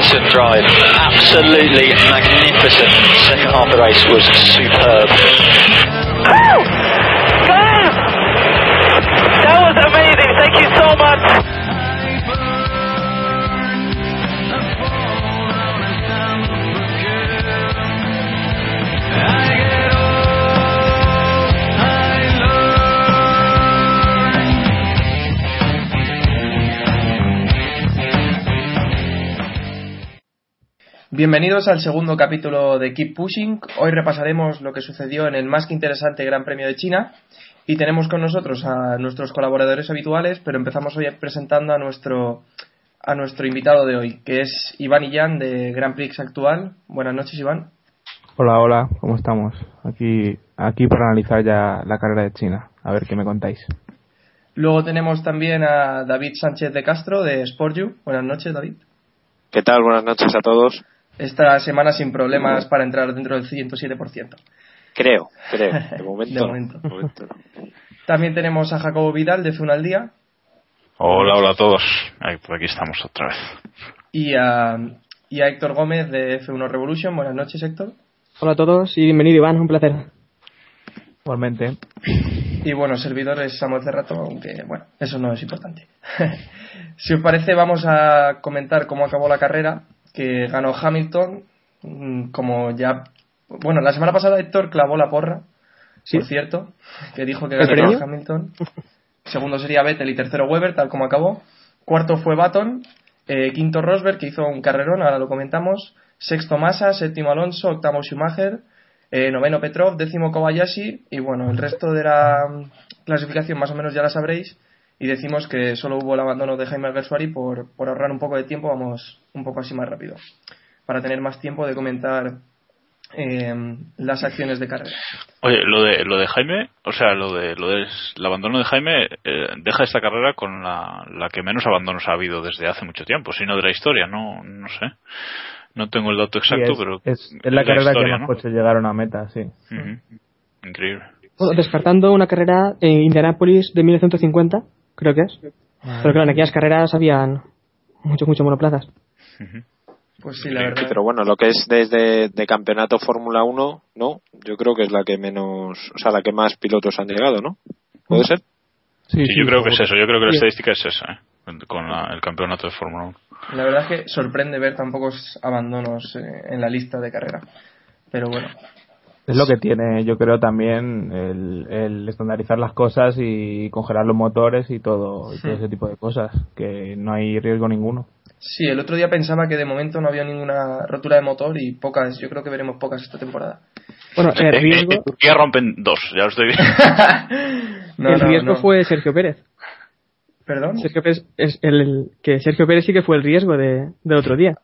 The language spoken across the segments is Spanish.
Magnificent drive, absolutely magnificent. Second half of the race was superb. That was amazing. Thank you so much. Bienvenidos al segundo capítulo de Keep Pushing. Hoy repasaremos lo que sucedió en el más que interesante Gran Premio de China y tenemos con nosotros a nuestros colaboradores habituales, pero empezamos hoy presentando a nuestro a nuestro invitado de hoy, que es Iván Illán de Grand Prix Actual. Buenas noches, Iván. Hola, hola, ¿cómo estamos? Aquí, aquí para analizar ya la carrera de China. A ver qué me contáis. Luego tenemos también a David Sánchez de Castro de SportU. Buenas noches, David. ¿Qué tal? Buenas noches a todos. Esta semana sin problemas para entrar dentro del 107%. Creo, creo. De momento. De momento. De momento no. También tenemos a Jacobo Vidal de F1 al Día Hola, hola a todos. Aquí estamos otra vez. y a, y a Héctor Gómez de F1 Revolution. Buenas noches, Héctor. Hola a todos y bienvenido Iván, un placer. Igualmente, Y bueno, servidores Samuel Cerrato, aunque bueno, eso no es importante. si os parece, vamos a comentar cómo acabó la carrera, que ganó Hamilton, mm, como ya... Bueno, la semana pasada Héctor clavó la porra, ¿Sí? por cierto, que dijo que ¿El ganó? Hamilton. Segundo sería Vettel y tercero Weber, tal como acabó. Cuarto fue Baton. Eh, quinto Rosberg, que hizo un carrerón, ahora lo comentamos. Sexto Massa, séptimo Alonso, octavo Schumacher. eh, noveno Petrov, décimo Kobayashi. Y bueno, el resto de la mm, clasificación más o menos ya la sabréis. Y decimos que solo hubo el abandono de Jaime Alguersuari por, por ahorrar un poco de tiempo. Vamos un poco así más rápido. Para tener más tiempo de comentar eh, las acciones de carrera. Oye, lo de lo de Jaime, o sea, lo de lo del abandono de Jaime eh, deja esta carrera con la, la que menos abandonos ha habido desde hace mucho tiempo, sino de la historia, no no sé. No tengo el dato sí, exacto, es, pero es, es la carrera historia, que más ¿no? coches llegaron a meta, sí. Increíble. Bueno, descartando una carrera en Indianápolis de 1950, creo que es. Pero claro, en aquellas carreras habían muchos, muchos monoplazas. Pues sí, la verdad. pero bueno, lo que es desde de campeonato Fórmula 1, no, yo creo que es la que menos, o sea, la que más pilotos han llegado, ¿no? ¿Puede ser? Sí, Sí, yo creo que es eso, yo creo que la estadística es esa, ¿eh? con la- el campeonato de Fórmula 1. La verdad es que sorprende ver tan pocos abandonos eh, en la lista de carrera. Pero bueno, Es lo que tiene, yo creo, también el, el estandarizar las cosas y congelar los motores y todo, y todo ese tipo de cosas, que no hay riesgo ninguno. sí, el otro día pensaba que de momento no había ninguna rotura de motor y pocas, yo creo que veremos pocas esta temporada. Bueno, el En riesgo, Turquía rompen dos, ya lo estoy viendo. No, el no, riesgo no. fue Sergio Pérez. ¿Perdón? Sergio Pérez es el, el- que Sergio Pérez sí que fue el riesgo de, del otro día.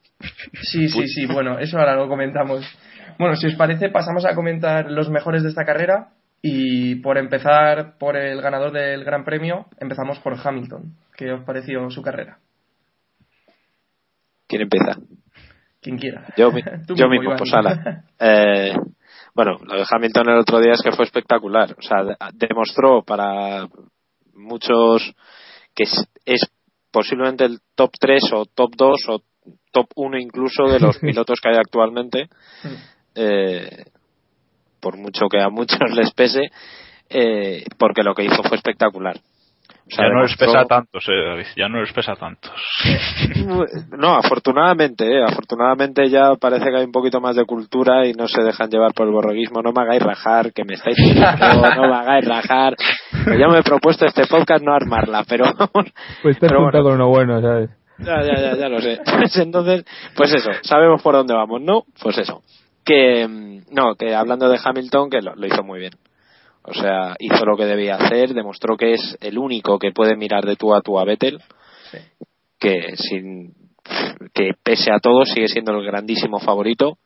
Sí, sí, sí, bueno, eso ahora lo comentamos. Bueno, si os parece, pasamos a comentar los mejores de esta carrera y por empezar por el ganador del Gran Premio, empezamos por Hamilton. ¿Qué os pareció su carrera? ¿Quién empieza? Quien quiera. Yo, mi- yo mismo, Iván. pues ala. Eh, bueno, lo de Hamilton el otro día es que fue espectacular. O sea, de- demostró para muchos que es, es posiblemente el top 3 o top 2 o top 1 incluso de los pilotos que hay actualmente. Eh, por mucho que a muchos les pese, eh, porque lo que hizo fue espectacular. O sea, ya no les pesa tantos, eh, David, ya no les pesa tantos. No, afortunadamente, eh, afortunadamente ya parece que hay un poquito más de cultura y no se dejan llevar por el borreguismo. No me hagáis rajar, que me estáis pidiendo, no me hagáis rajar. Que yo me he propuesto este podcast no armarla, pero vamos. Pues te has Pero bueno. uno bueno, ¿sabes? Ya, ya, ya, ya lo sé. Pues entonces, pues eso, sabemos por dónde vamos, ¿no? Pues eso. Que, no, que hablando de Hamilton, que lo, lo hizo muy bien. O sea, hizo lo que debía hacer, demostró que es el único que puede mirar de tú a tú a Vettel, Sí. que sin, que pese a todo sigue siendo el grandísimo favorito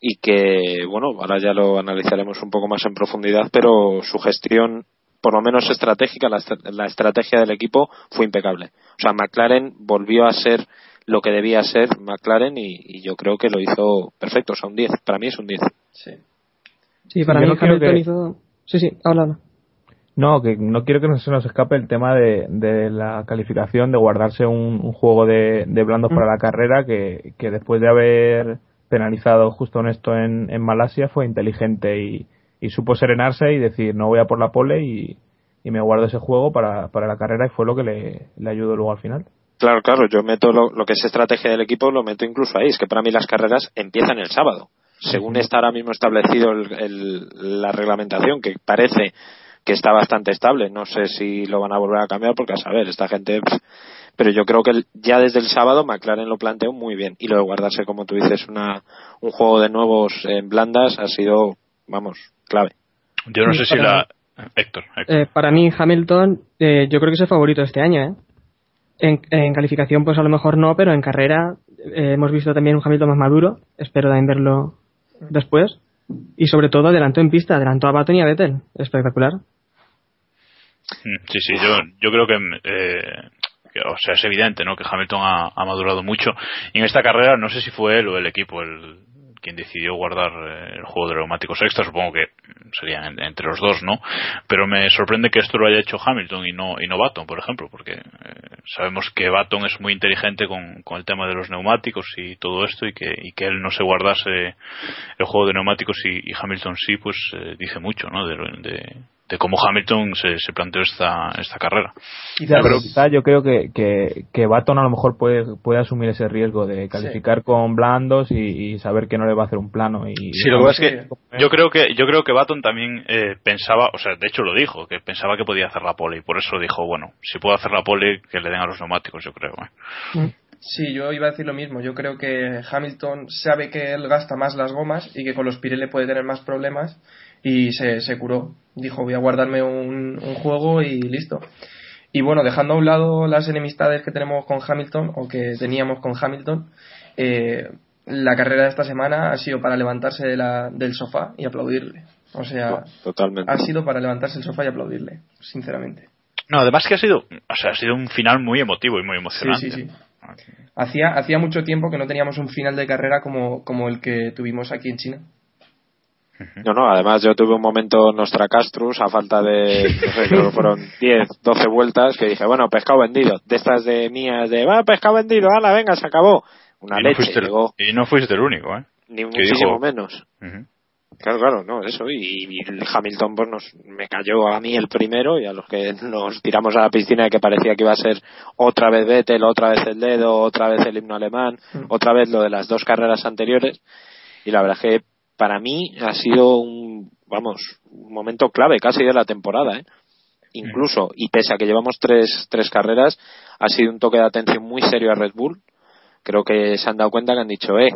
y que, bueno, ahora ya lo analizaremos un poco más en profundidad, pero su gestión, por lo menos estratégica, la, la estrategia del equipo fue impecable. O sea, McLaren volvió a ser lo que debía ser McLaren y, y yo creo que lo hizo perfecto, o sea, un 10. Para mí es un 10. Sí. Sí, para yo mí no Hamilton que- hizo... Sí, sí, habla. No, que no quiero que se nos escape el tema de, de la calificación, de guardarse un, un juego de, de blandos para la carrera, que, que después de haber penalizado justo en esto en, en Malasia fue inteligente y, y supo serenarse y decir no voy a por la pole y, y me guardo ese juego para, para la carrera y fue lo que le, le ayudó luego al final. Claro, claro, yo meto lo, lo que es estrategia del equipo, lo meto incluso ahí. Es que para mí las carreras empiezan el sábado. Según está ahora mismo establecido el- el- la reglamentación, que parece que está bastante estable. No sé si lo van a volver a cambiar porque a saber, esta gente. pff, Pero yo creo que el- ya desde el sábado McLaren lo planteó muy bien. Y lo de guardarse, como tú dices, una, un juego de nuevos en blandas ha sido, vamos, clave. Yo no sé si la. Héctor, Héctor. Eh, para mí, Hamilton, eh, yo creo que es el favorito este año, ¿eh? En, calificación, pues a lo mejor no, pero en carrera eh, hemos visto también un Hamilton más maduro. Espero también verlo después. Y sobre todo, adelantó en pista, adelantó a Baton y a Vettel. Espectacular. Mm, Sí, sí, yo, yo creo que, eh, que, o sea, es evidente, ¿no? Que Hamilton ha, ha madurado mucho. Y en esta carrera, no sé si fue él o el equipo el quien decidió guardar eh, el juego de neumáticos extra, supongo que serían en- entre los dos, ¿no? Pero me sorprende que esto lo haya hecho Hamilton y no, y no Baton, por ejemplo, porque eh, sabemos que Baton es muy inteligente con, con el tema de los neumáticos y todo esto y que, y que él no se guardase el juego de neumáticos y, y Hamilton sí, pues eh, dice mucho, ¿no? De, de, de cómo Hamilton se, se planteó esta, esta carrera. Quizás- pero quizá yo creo que, que, que Baton a lo mejor puede, puede asumir ese riesgo de calificar con blandos y, y saber que no le va a hacer un plano. Y, Sí, lo que es que yo creo que yo creo que Baton también eh, pensaba, o sea, de hecho lo dijo, que pensaba que podía hacer la pole y por eso dijo, bueno, si puedo hacer la pole que le den a los neumáticos, yo creo. ¿eh? Sí, yo iba a decir lo mismo. Yo creo que Hamilton sabe que él gasta más las gomas y que con los Pirelli puede tener más problemas y se, se curó. Dijo, voy a guardarme un, un juego y listo. Y bueno, dejando a un lado las enemistades que tenemos con Hamilton o que teníamos con Hamilton, eh, la carrera de esta semana ha sido para levantarse de la- del sofá y aplaudirle. O sea, Totalmente. ha sido para levantarse del sofá y aplaudirle, sinceramente. No, además que ha sido, o sea, ha sido un final muy emotivo y muy Sí, emocionante. sí, sí. Hacía, hacía mucho tiempo que no teníamos un final de carrera como, como el que tuvimos aquí en China. No, no, además yo tuve un momento Nostra Castrus a falta de, no sé, creo que fueron 10, 12 vueltas que dije, bueno, pescado vendido. De estas de mías de, va, pescado vendido, ala, venga, se acabó. Una y, no leche, el- y no fuiste el único, ¿eh? ni muchísimo menos. Ujú. Claro, claro, no, eso. Y, y el Hamilton pues nos, me cayó a mí el primero y a los que nos tiramos a la piscina de que parecía que iba a ser otra vez Vettel, otra vez el dedo, otra vez el himno alemán, otra vez lo de las dos carreras anteriores. Y la verdad es que para mí ha sido un, vamos, un momento clave casi de la temporada, ¿eh? Incluso, y pese a que llevamos tres, tres carreras, ha sido un toque de atención muy serio a Red Bull. Creo que se han dado cuenta que han dicho, eh,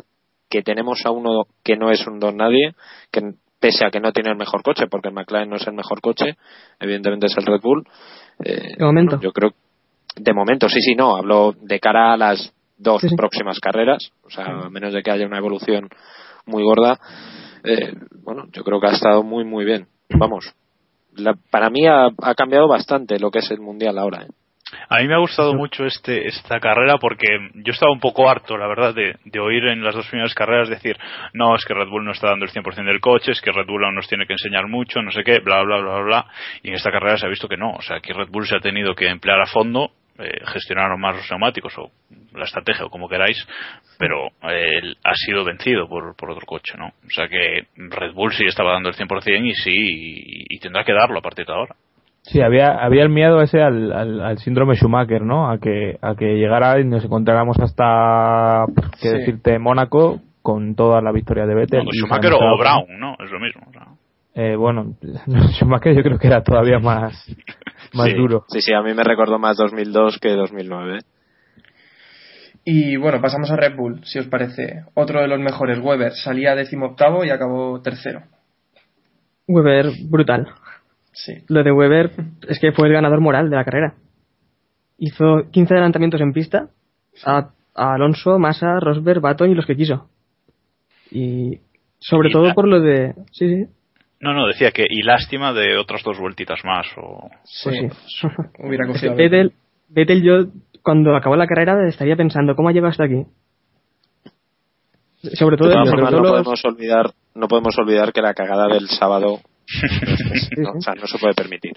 que tenemos a uno que no es un don nadie, que pese a que no tiene el mejor coche, porque el McLaren no es el mejor coche, evidentemente es el Red Bull. eh, De momento. yo creo, de momento, sí, sí, no, hablo de cara a las dos Sí, sí. próximas carreras, o sea, a menos de que haya una evolución muy gorda, eh, bueno, yo creo que ha estado muy, muy bien. Vamos, la- para mí ha, ha cambiado bastante lo que es el mundial ahora. ¿eh? A mí me ha gustado mucho este esta carrera porque yo estaba un poco harto, la verdad, de, de oír en las dos primeras carreras decir, no, es que Red Bull no está dando el 100% del coche, es que Red Bull aún nos tiene que enseñar mucho, no sé qué, bla, bla, bla, bla, bla. Y en esta carrera se ha visto que no. O sea, aquí Red Bull se ha tenido que emplear a fondo, eh, gestionar más los neumáticos o la estrategia o como queráis, pero eh, él ha sido vencido por, por otro coche, ¿no? O sea que Red Bull sí estaba dando el 100% y sí, y, y tendrá que darlo a partir de ahora. Sí, había, había el miedo ese al, al, al síndrome Schumacher, ¿no? A que, a que llegara y nos encontráramos hasta, qué Sí. decirte, Mónaco con toda la victoria de Vettel. Bueno, y Schumacher o Brown, ¿no? Es lo mismo. o sea. Eh, bueno, Schumacher yo creo que era todavía más, más sí, duro. Sí, sí, a mí me recordó más 2002 que 2009. Y bueno, pasamos a Red Bull, si os parece. Otro de los mejores, Weber, salía décimo octavo y acabó tercero. Weber, brutal. Sí. Lo de Weber es que fue el ganador moral de la carrera. Hizo 15 adelantamientos en pista a, a Alonso, Massa, Rosberg, Baton y los que quiso. Y sobre Y todo la- por lo de... Sí, sí. No, no, decía que y lástima de otras dos vueltitas más. O... Sí. Pues sí. Hubiera Vettel, Vettel yo cuando acabó la carrera estaría pensando cómo ha llegado hasta aquí. Sobre todo, De todas formas, todo no los- podemos olvidar, no podemos olvidar que la cagada del sábado no, o sea, no se puede permitir.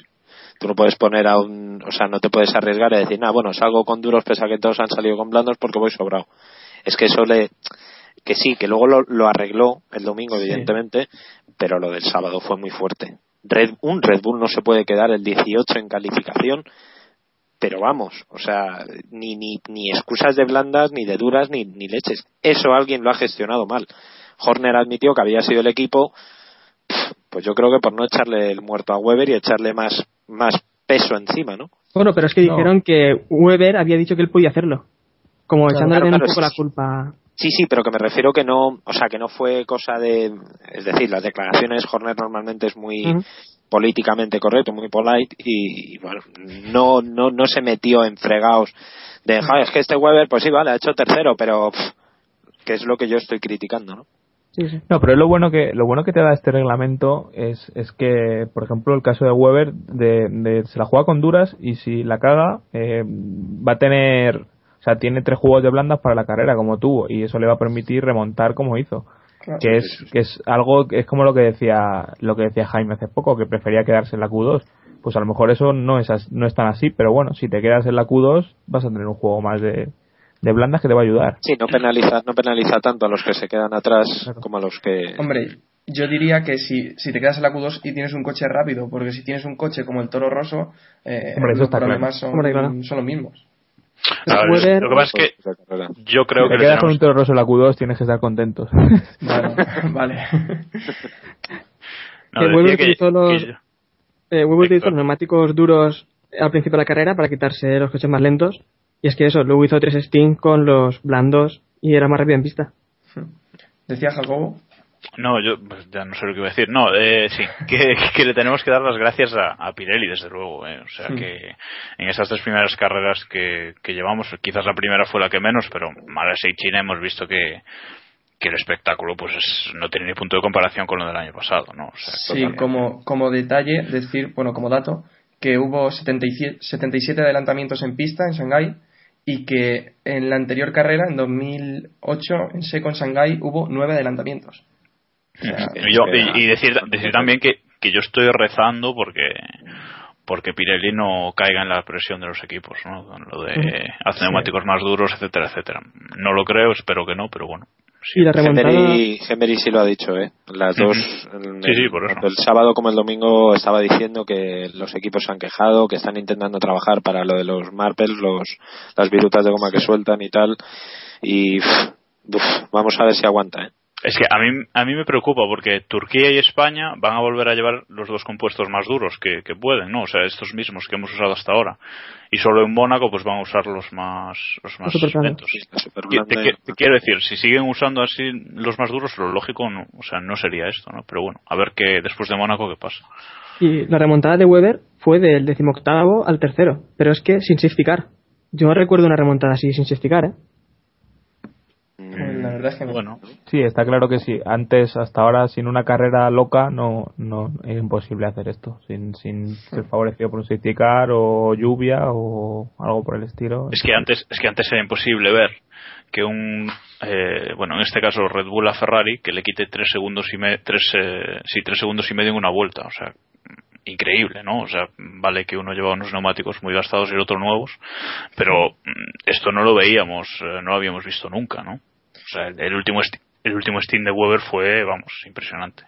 Tú no puedes poner a un, o sea, no te puedes arriesgar a decir, nah, bueno, salgo con duros pese a que todos han salido con blandos porque voy sobrado. Es que eso le, que sí, que luego lo, lo arregló el domingo, evidentemente, pero lo del sábado fue muy fuerte. Red, un Red Bull no se puede quedar el 18 en calificación, pero vamos, o sea, ni, ni, ni excusas de blandas, ni de duras, ni, ni leches. Eso alguien lo ha gestionado mal. Horner admitió que había sido el equipo, pues yo creo que por no echarle el muerto a Weber y echarle más, más peso encima, ¿no? Bueno, pero es que No. dijeron que Weber había dicho que él podía hacerlo. Como Claro, echándole claro, un claro, poco sí, la sí. culpa. Sí, sí, pero que me refiero que no, o sea, que no fue cosa de, es decir, las declaraciones Horner normalmente es muy. Políticamente correcto, muy polite y, y, bueno, no, no, no se metió en fregados de, "Joder, es que este Weber, pues sí, vale, ha hecho tercero, pero pff, que es lo que yo estoy criticando, ¿no? Sí, sí. No, pero lo bueno que lo bueno que te da este reglamento es, es que, por ejemplo, el caso de Weber, de, de- se la juega con duras y si la caga, eh, va a tener, o sea, tiene tres juegos de blandas para la carrera como tuvo y eso le va a permitir remontar como hizo. Claro. Que es, que es algo, que es como lo que decía, lo que decía Jaime hace poco, que prefería quedarse en la Q2. Pues a lo mejor eso no es, as- no es tan así, pero bueno, si te quedas en la Q2 vas a tener un juego más de, de blandas que te va a ayudar. Sí, no penaliza, no penaliza tanto a los que se quedan atrás Claro. como a los que... Hombre, yo diría que si, si te quedas en la Q2 y tienes un coche rápido, porque si tienes un coche como el Toro Rosso, eh, Hombre, los problemas claro. son, Hombre, claro. son los mismos. A ver, Weber- lo que pasa es que yo creo si que te le quedas con un toro roso en la Q2 tienes que estar contentos. Vale, vale. no, que- utilizó los- que yo- Eh, Weber utilizó los neumáticos duros al principio de la carrera para quitarse los coches más lentos. Y es que eso, luego hizo tres Sting con los blandos y era más rápido en pista. Decía Jacobo. No, yo pues, ya no sé lo que iba a decir. No, eh, sí, que, que le tenemos que dar las gracias a, a Pirelli, desde luego. eh. O sea, Sí. que en esas tres primeras carreras que, que llevamos, quizás la primera fue la que menos, pero Malasia y China hemos visto que, que el espectáculo pues es- no tiene ni punto de comparación con lo del año pasado, ¿no? O sea, Sí, totalmente. como, como detalle, decir, bueno, como dato, que hubo 77, 77 adelantamientos en pista en Shanghái y que en la anterior carrera, en 2008, en Seco en Shanghái, hubo 9 adelantamientos. O sea, Y, yo- y- y decir, decir también que, que yo estoy rezando porque porque Pirelli no caiga en la presión de los equipos, ¿no? Con lo de hacer Sí. neumáticos más duros, etcétera, etcétera. No lo creo, espero que no, pero bueno. Sí. Y la remontada. Gemery, Gemery sí lo ha dicho, ¿eh? Las dos, el- sí, por eso. tanto el sábado como el domingo estaba diciendo que los equipos se han quejado, que están intentando trabajar para lo de los marpels, los, las virutas de goma que sueltan y tal. Y uf, vamos a ver si aguanta, ¿eh? Es que a mí, a mí me preocupa porque Turquía y España van a volver a llevar los dos compuestos más duros que, que pueden, ¿no? O sea, estos mismos que hemos usado hasta ahora. Y solo en Mónaco pues van a usar los más, los más lentos. Te, quiero decir, si siguen usando así los más duros, lo lógico, no, o sea, no sería esto, ¿no? Pero bueno, a ver qué después de Mónaco qué pasa. Y la remontada de Weber fue del decimoctavo al tercero. Pero es que sin safety car. Yo no recuerdo una remontada así sin safety car, ¿eh? La verdad es que no. Bueno, Sí, está claro que sí. Antes, hasta ahora, sin una carrera loca, no, no es imposible hacer esto. Sin, sin ser favorecido por un safety car o lluvia o algo por el estilo. es que antes, es que antes era imposible ver que un, eh, bueno, en este caso Red Bull a Ferrari, que le quite tres segundos y me, tres, eh, sí, tres segundos y medio en una vuelta, o sea, increíble, ¿no? O sea, vale que uno lleva unos neumáticos muy gastados y el otro nuevos, pero mm, esto no lo veíamos, eh, no lo habíamos visto nunca, ¿no? O sea, el, el último el último Steam de Weber fue, vamos, impresionante.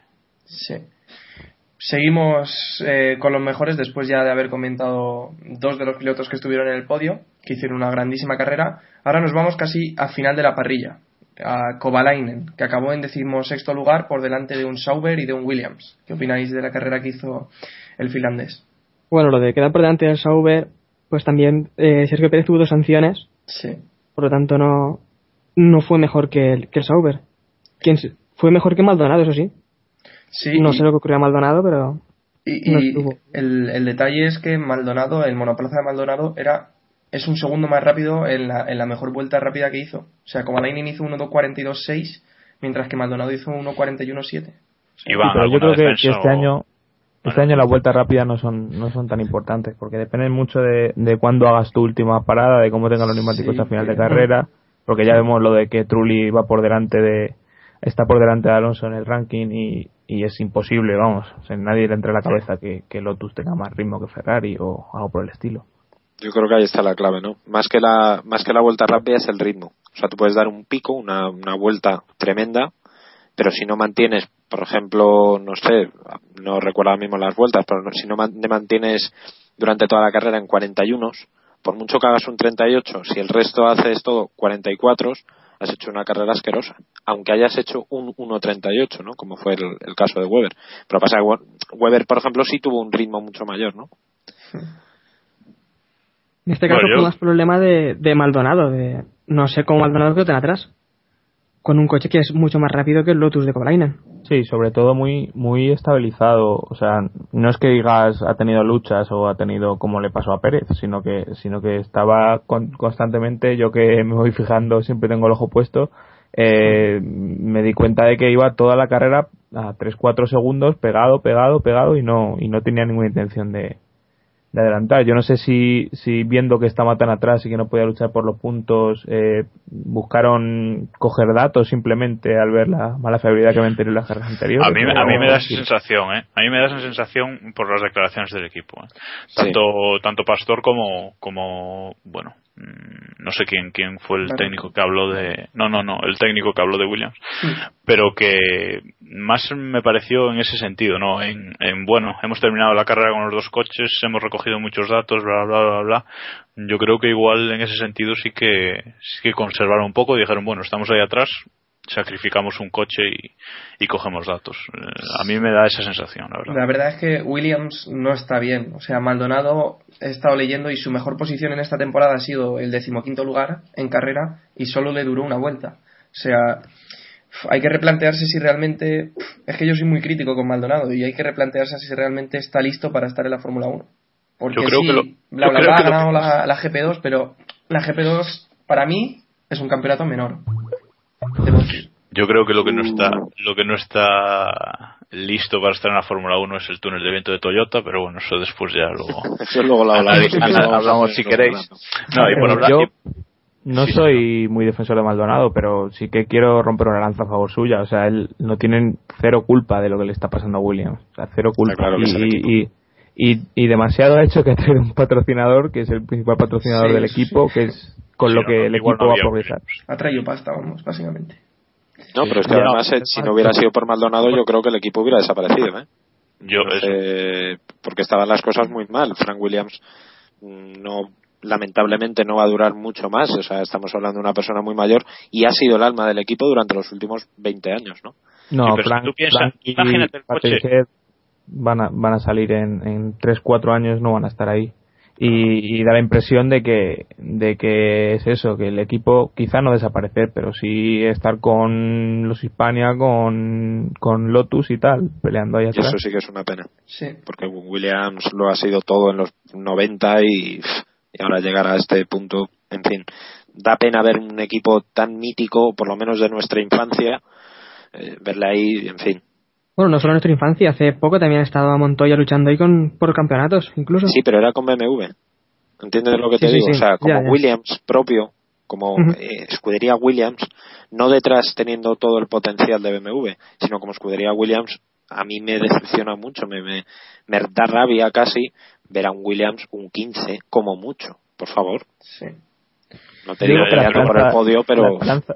Sí. Seguimos eh, con los mejores después ya de haber comentado dos de los pilotos que estuvieron en el podio, que hicieron una grandísima carrera. Ahora nos vamos casi a final de la parrilla. a Kovalainen, que acabó en decimosexto lugar por delante de un Sauber y de un Williams. ¿Qué opináis de la carrera que hizo el finlandés? Bueno, lo de quedar por delante del Sauber, pues también eh, Sergio Pérez tuvo dos sanciones, Sí. por lo tanto no, no fue mejor que el, que el Sauber. ¿Quién fue mejor que Maldonado, eso sí. Sí, no y- sé lo que ocurrió a Maldonado, pero Y, No y el, el detalle es que Maldonado, el monoplaza de Maldonado, era es un segundo más rápido en la, en la mejor vuelta rápida que hizo. O sea, como Alain hizo 1.42.6, mientras que Maldonado hizo 1.41.7. Iván, Sí, pero yo ¿alguna creo que, que este o- año este año las vueltas rápidas no son no son tan importantes porque dependen mucho de, de cuándo hagas tu última parada, de cómo tengan los neumáticos Sí, a final de carrera, porque ya vemos lo de que Trulli va por delante de está por delante de Alonso en el ranking y, y es imposible, vamos, nadie le entra en la cabeza que, que Lotus tenga más ritmo que Ferrari o algo por el estilo. Yo creo que ahí está la clave, ¿no? Más que la, más que la vuelta rápida es el ritmo. O sea, tú puedes dar un pico, una, una vuelta tremenda, pero si no mantienes, por ejemplo, no sé, no recuerdo ahora mismo las vueltas, pero si no mantienes durante toda la carrera en 41, por mucho que hagas un 38, si el resto haces todo 44, has hecho una carrera asquerosa. Aunque hayas hecho un 1.38, ¿no? Como fue el, el caso de Weber. Pero pasa que We- Weber, por ejemplo, sí tuvo un ritmo mucho mayor, ¿no? en este caso Bueno, yo- fue más problema de, de Maldonado. De, no sé cómo Maldonado quedó tan atrás. Con un coche que es mucho más rápido que el Lotus de Kovalainen. Sí, sobre todo muy muy estabilizado, o sea, no es que digas ha tenido luchas o ha tenido como le pasó a Pérez, sino que sino que estaba con- constantemente, yo que me voy fijando, siempre tengo el ojo puesto, eh, me di cuenta de que iba toda la carrera a 3-4 segundos pegado, pegado, pegado y no y no tenía ninguna intención de, de adelantar. Yo no sé si, si viendo que estaba tan atrás y que no podía luchar por los puntos, eh, buscaron coger datos simplemente al ver la mala fiabilidad que habían tenido en las carreras anteriores. A mí, a mí me da esa sensación, ¿eh? A mí me da esa sensación por las declaraciones del equipo. ¿eh? Sí. Tanto, tanto Pastor como, como, bueno, no sé quién, quién fue el Claro. técnico que habló de, no, no, no, el técnico que habló de Williams, pero que más me pareció en ese sentido, ¿no? En, en, bueno, hemos terminado la carrera con los dos coches, hemos recogido muchos datos, bla, bla, bla, bla. Yo creo que igual en ese sentido sí que, sí que conservaron un poco y dijeron, bueno, estamos ahí atrás, sacrificamos un coche y, y cogemos datos. Eh, a mí me da esa sensación, la verdad. La verdad es que Williams no está bien. O sea, Maldonado he estado leyendo y su mejor posición en esta temporada ha sido el decimoquinto lugar en carrera y solo le duró una vuelta. O sea, hay que replantearse si realmente. Es que yo soy muy crítico con Maldonado y hay que replantearse si realmente está listo para estar en la Fórmula 1. Porque Yo creo sí, que lo- bla, bla, creo bla, ha ganado que- la, la GP2, pero la GP2 para mí es un campeonato menor. Yo creo que lo que no está, lo que no está listo para estar en la Fórmula 1 es el túnel de viento de Toyota, pero bueno, eso después ya. Eso luego lo hablamos. Si queréis. No, y por Eh, hablar, yo y- no sí, soy muy defensor de Maldonado, pero sí que quiero romper una lanza a favor suya. O sea, él no tiene cero culpa de lo que le está pasando a Williams. O sea, cero culpa. claro y, y, y, y demasiado ha hecho que ha traído un patrocinador, que es el principal patrocinador Sí, del equipo, que es con Sí, lo que no, el equipo no va a progresar. Ha traído pasta, vamos, básicamente. No, pero es que además, eh, si no hubiera sido por Maldonado, yo creo que el equipo hubiera desaparecido, ¿eh? yo, No eso. sé, porque estaban las cosas muy mal. Frank Williams mm, no lamentablemente no va a durar mucho más. O sea, estamos hablando de una persona muy mayor y ha sido el alma del equipo durante los últimos 20 años, ¿no? No, Sí, pero si Frank, tú piensas, Frank y imagínate el coche. Van a, van a salir en, en 3-4 años, no van a estar ahí. Y, y da la impresión de que, de que es eso, que el equipo quizá no desaparecer, pero sí estar con los Hispania, con, con Lotus y tal, peleando ahí Y atrás. eso sí que es una pena. Sí. Porque Williams lo ha sido todo en los 90 y, y ahora llegar a este punto, en fin, da pena ver un equipo tan mítico, por lo menos de nuestra infancia, eh, verle ahí, en fin. Bueno, no solo en nuestra infancia, hace poco también ha estado a Montoya luchando ahí con, por campeonatos, incluso. Sí, pero era con BMW. ¿Entiendes lo que te Sí, digo? sí. O sea, como Ya, ya. Williams propio, como eh, escudería Williams, no detrás teniendo todo el potencial de BMW, sino como escudería Williams, a mí me decepciona mucho, me, me, me da rabia casi ver a un Williams un 15 como mucho, por favor. Sí. No te Digo digo que la peleando por el podio, pero la esperanza,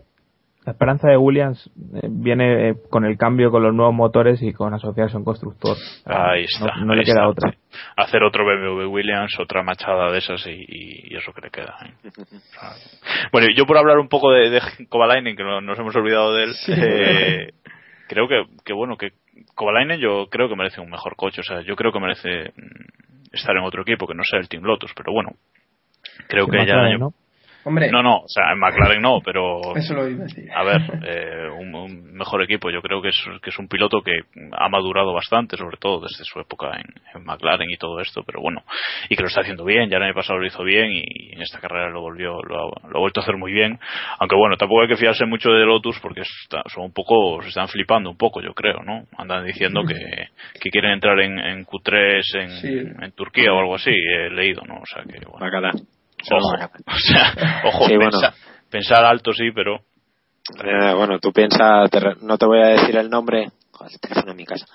La esperanza de Williams eh, viene eh, con el cambio, con los nuevos motores y con asociarse a un constructor. Ahí No- está. No, le ahí queda está. otra. Hacer otro BMW Williams, otra machada de esas y, y- y eso que le queda. ¿eh? Bueno, yo por hablar un poco de, de Kovalainen, que no- nos hemos olvidado de él, eh, creo que, que bueno, que Kovalainen yo creo que merece un mejor coche. O sea, yo creo que merece mm, estar en otro equipo que no sea el Team Lotus, pero bueno. Creo Sí, que ya el McLaren, año- ¿no? Hombre, No, no, o sea, en McLaren no, pero eso lo iba a decir. a ver, eh, un, un mejor equipo. Yo creo que es, que es un piloto que ha madurado bastante, sobre todo desde su época en, en McLaren y todo esto, pero bueno, y que lo está haciendo bien. Ya el año pasado lo hizo bien y en esta carrera lo volvió, lo ha, lo ha vuelto a hacer muy bien. Aunque bueno, tampoco hay que fiarse mucho de Lotus porque está- son un poco, se están flipando un poco, yo creo, ¿no? Andan diciendo que, que quieren entrar en, en Q3 en, Sí. en Turquía o algo así, he leído, ¿no? O sea que, bueno. Ojo, o sea, ojo, Sí, bueno. pensar alto sí, pero Eh, bueno, tú piensas, no te voy a decir el nombre, joder, el teléfono en mi casa,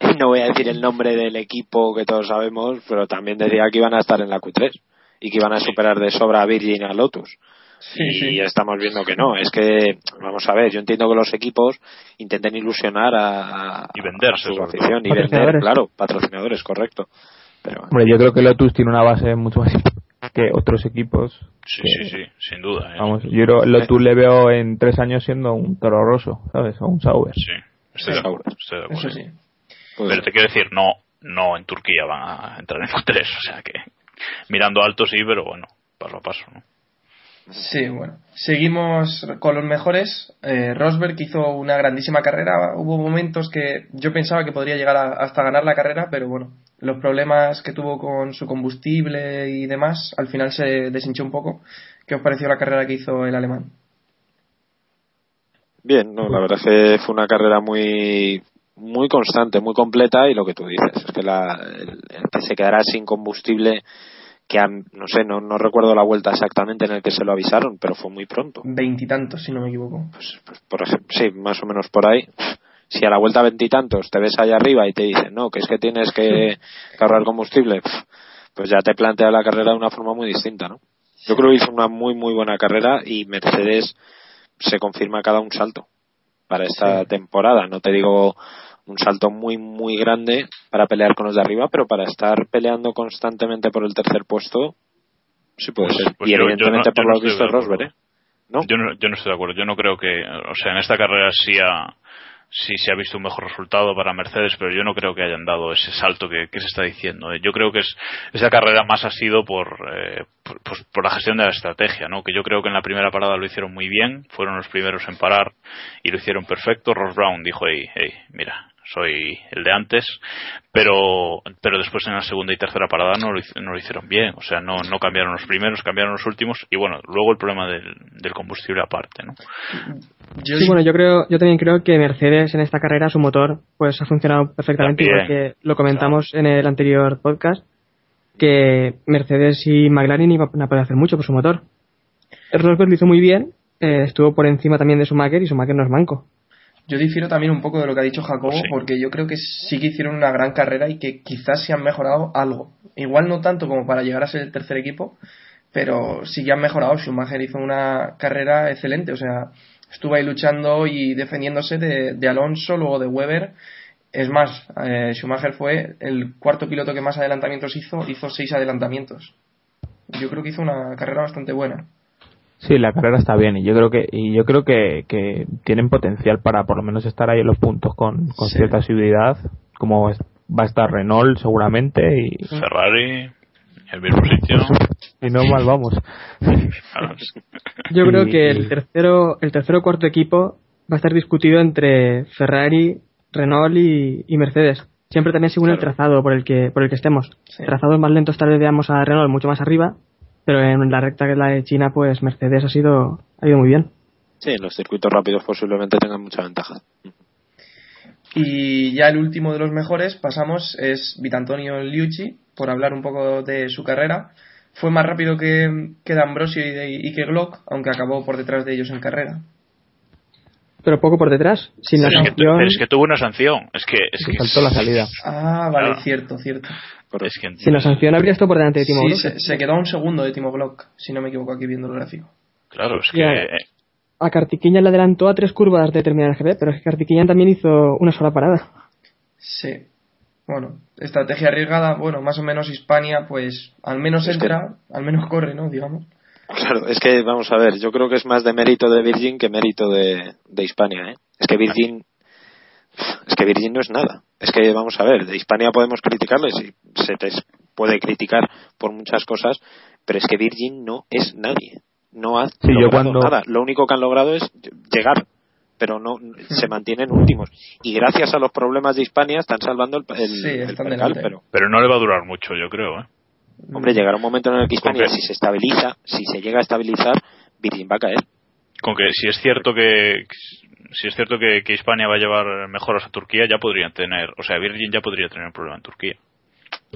no voy a decir el nombre del equipo que todos sabemos, pero también decía que iban a estar en la Q3 y que iban a superar de sobra a Virgin y a Lotus. Sí, y sí. estamos viendo que no. Es que, vamos a ver, yo entiendo que los equipos intenten ilusionar a, a- Y venderse, a su afición y vender, Patrocinadores. claro, patrocinadores, correcto. Pero Hombre, yo creo que Lotus tiene una base mucho más importante que otros equipos. sí, que- sí, sí, sin duda. ¿eh? Vamos, yo creo Lotus le veo en tres años siendo un toro roso, ¿sabes? O un Sauber. Sí, estoy de acuerdo. Estoy de acuerdo. Eso sí. pues, Pero te quiero decir, no, no en Turquía van a entrar en Q3, o sea que mirando alto sí, pero bueno, paso a paso, ¿no? Sí, bueno. Seguimos con los mejores. Eh, Rosberg hizo una grandísima carrera. Hubo momentos que yo pensaba que podría llegar a- hasta ganar la carrera, pero bueno, los problemas que tuvo con su combustible y demás, al final se deshinchó un poco. ¿Qué os pareció la carrera que hizo el alemán? Bien, no, la verdad es que fue una carrera muy muy constante, muy completa y lo que tú dices es que la, el, el que se quedará sin combustible que a- no sé, no, no recuerdo la vuelta exactamente en el que se lo avisaron, pero fue muy pronto. Veintitantos, si no me equivoco. Pues, pues, por ejemplo, sí, más o menos por ahí. Si a la vuelta veintitantos te ves allá arriba y te dicen, no, que es que tienes que cargar combustible, pues ya te plantea la carrera de una forma muy distinta, ¿no? Yo creo que hizo una muy, muy buena carrera y Mercedes se confirma cada un salto para esta Sí. temporada. No te digo un salto muy, muy grande para pelear con los de arriba, pero para estar peleando constantemente por el tercer puesto, sí puede Pues- ser. pues y yo- yo evidentemente no- por yo no lo estoy visto. Rosberg, ¿eh? ¿No? Yo no, yo no estoy de acuerdo. Yo no creo que, o sea, en esta carrera sí ha, sí se ha visto un mejor resultado para Mercedes, pero yo no creo que hayan dado ese salto que, que se está diciendo. ¿eh? Yo creo que es, esa carrera más ha sido por, eh, por, pues, por la gestión de la estrategia, ¿no? Que yo creo que en la primera parada lo hicieron muy bien, fueron los primeros en parar y lo hicieron perfecto. Ross Brown dijo, hey, hey, mira, soy el de antes, pero pero después en la segunda y tercera parada no lo, no lo hicieron bien, o sea, no, no cambiaron los primeros, cambiaron los últimos y bueno, luego el problema del, del combustible aparte, ¿no? Yo Sí, bueno, yo creo, yo también creo que Mercedes en esta carrera su motor pues ha funcionado perfectamente, También, igual que lo comentamos en el anterior podcast, que Mercedes y McLaren iban a poder hacer mucho por su motor. Rosberg lo hizo muy bien, eh, estuvo por encima también de Schumacher y Schumacher no es manco. Yo difiero también un poco de lo que ha dicho Jacobo, Sí. porque yo creo que sí que hicieron una gran carrera y que quizás se han mejorado algo. Igual no tanto como para llegar a ser el tercer equipo, pero sí que han mejorado. Schumacher hizo una carrera excelente, o sea, estuvo ahí luchando y defendiéndose de, de Alonso, luego de Weber. Es más, eh, Schumacher fue el cuarto piloto que más adelantamientos hizo, hizo seis adelantamientos. Yo creo que hizo una carrera bastante buena. Sí, la carrera está bien y yo creo que y yo creo que, que tienen potencial para por lo menos estar ahí en los puntos con, con Sí. cierta seguridad, como es- va a estar Renault seguramente y, Ferrari, el mismo sitio. y no mal vamos. Yo creo Y- que y- el tercero, el tercero o cuarto equipo va a estar discutido entre Ferrari, Renault y, y Mercedes. Siempre también según el trazado por el que, por el que estemos. Sí. Trazados más lentos tal vez veamos a Renault mucho más arriba, pero en la recta que es la de China, pues Mercedes ha sido, ha ido muy bien. Sí, en los circuitos rápidos posiblemente tengan mucha ventaja. Y ya el último de los mejores, pasamos, es Vitantonio Liucci, por hablar un poco de su carrera. Fue más rápido que, que D'Ambrosio y, de- y que Glock, aunque acabó por detrás de ellos en carrera. Pero poco por detrás, sin la pero, es que, sanción. pero es que tuvo una sanción. Es que, es que saltó la salida. Ah, vale, Claro. cierto, cierto. Es que Sin la sanción habría estado por delante de Timo Sí, Glock. se, se quedó a un segundo de Timo Glock, si no me equivoco aquí viendo el gráfico. Claro, es que eh, a Kartikeyan le adelantó a tres curvas de terminar el GP, pero es que Kartikeyan también hizo una sola parada. Sí. Bueno, estrategia arriesgada, bueno, más o menos Hispania, pues al menos Es que- entra, al menos corre, ¿no? Digamos. Claro, es que vamos a ver, yo creo que es más de mérito de Virgin que mérito de, de Hispania, ¿eh? Es que Virgin es que Virgin no es nada. Es que vamos a ver, de Hispania podemos criticarles y se te puede criticar por muchas cosas, pero es que Virgin no es nadie. No ha Sí, yo logrado cuando- nada. Lo único que han logrado es llegar, pero no se mantienen últimos. Y gracias a los problemas de Hispania están salvando el, el, Sí, el percal, pero Pero no le va a durar mucho, yo creo, ¿eh? hombre, llegará un momento en el que Hispania, si se estabiliza, si se llega a estabilizar, Virgin va a caer. Con que si es cierto que si es cierto que, que Hispania va a llevar mejoras a Turquía, ya podrían tener, o sea, Virgin ya podría tener un problema en Turquía.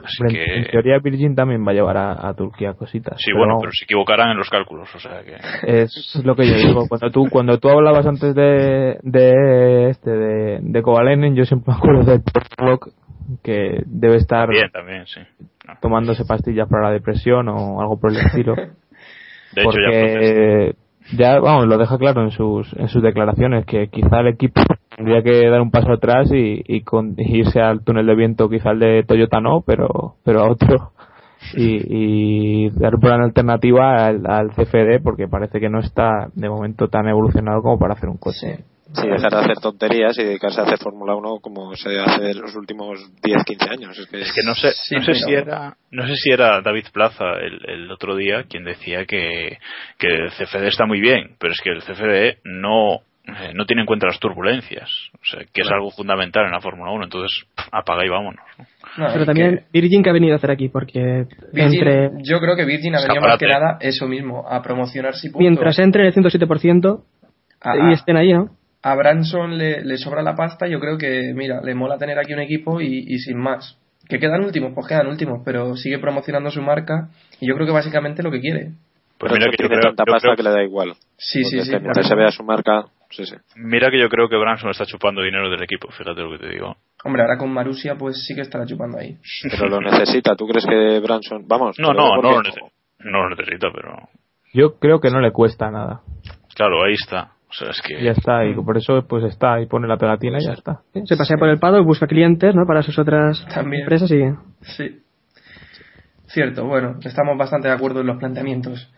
Así en- teoría Virgin también va a llevar a, a Turquía cositas. sí, pero bueno, pero se equivocarán en los cálculos, o sea que Es lo que yo digo. Cuando tú, cuando tú hablabas antes de, de este, de, de Kovalainen, yo siempre me acuerdo de Block que debe estar bien también, sí. No. tomándose pastillas para la depresión o algo por el estilo. De hecho porque ya, vamos, lo deja claro en sus, en sus declaraciones que quizá el equipo tendría que dar un paso atrás y, con- irse al túnel de viento, quizá el de Toyota no, pero, pero a otro. Y, dar una alternativa al, CFD porque parece que no está de momento tan evolucionado como para hacer un coche. Sí, dejar de hacer tonterías y dedicarse a hacer Fórmula 1 como se hace en los últimos 10, 15 años. Es que, Es que no sé, Sí, no sé pero- si era, no sé si era David Plaza el, el otro día quien decía que, que el CFD está muy bien, pero es que el CFD no, eh, no tiene en cuenta las turbulencias, o sea, que es Claro. algo fundamental en la Fórmula 1, entonces pff, apaga y vámonos. ¿no? No, Pero también que Virgin que ha venido a hacer aquí, porque Virgin- entre Yo creo que Virgin ha venido más que nada eso mismo, a promocionarse y punto. mientras entre en el 107% a, y estén ahí, ¿no? A Branson le, le sobra la pasta, yo creo que, mira, le mola tener aquí un equipo y, y sin más. Que quedan últimos, pues quedan últimos, pero sigue promocionando su marca y yo creo que básicamente lo que quiere. Pues mira que tiene creo, tanta pasta creo- que le da igual. Sí, sí, Porque sí. que por mientras se vea su marca, sí, sí. mira que yo creo que Branson está chupando dinero del equipo, fíjate lo que te digo. Hombre, ahora con Marusia pues sí que estará chupando ahí. Pero lo necesita. ¿Tú crees que Branson.? Vamos. No, no, no lo, no lo necesita, pero Yo creo que no le cuesta nada. claro, ahí está. O sea, es que Ya está, y por eso pues está y pone la pegatina y ya está. Se pasea por el Pado, busca clientes, ¿no? Para sus otras También. empresas y Sí. Cierto, bueno, estamos bastante de acuerdo en los planteamientos.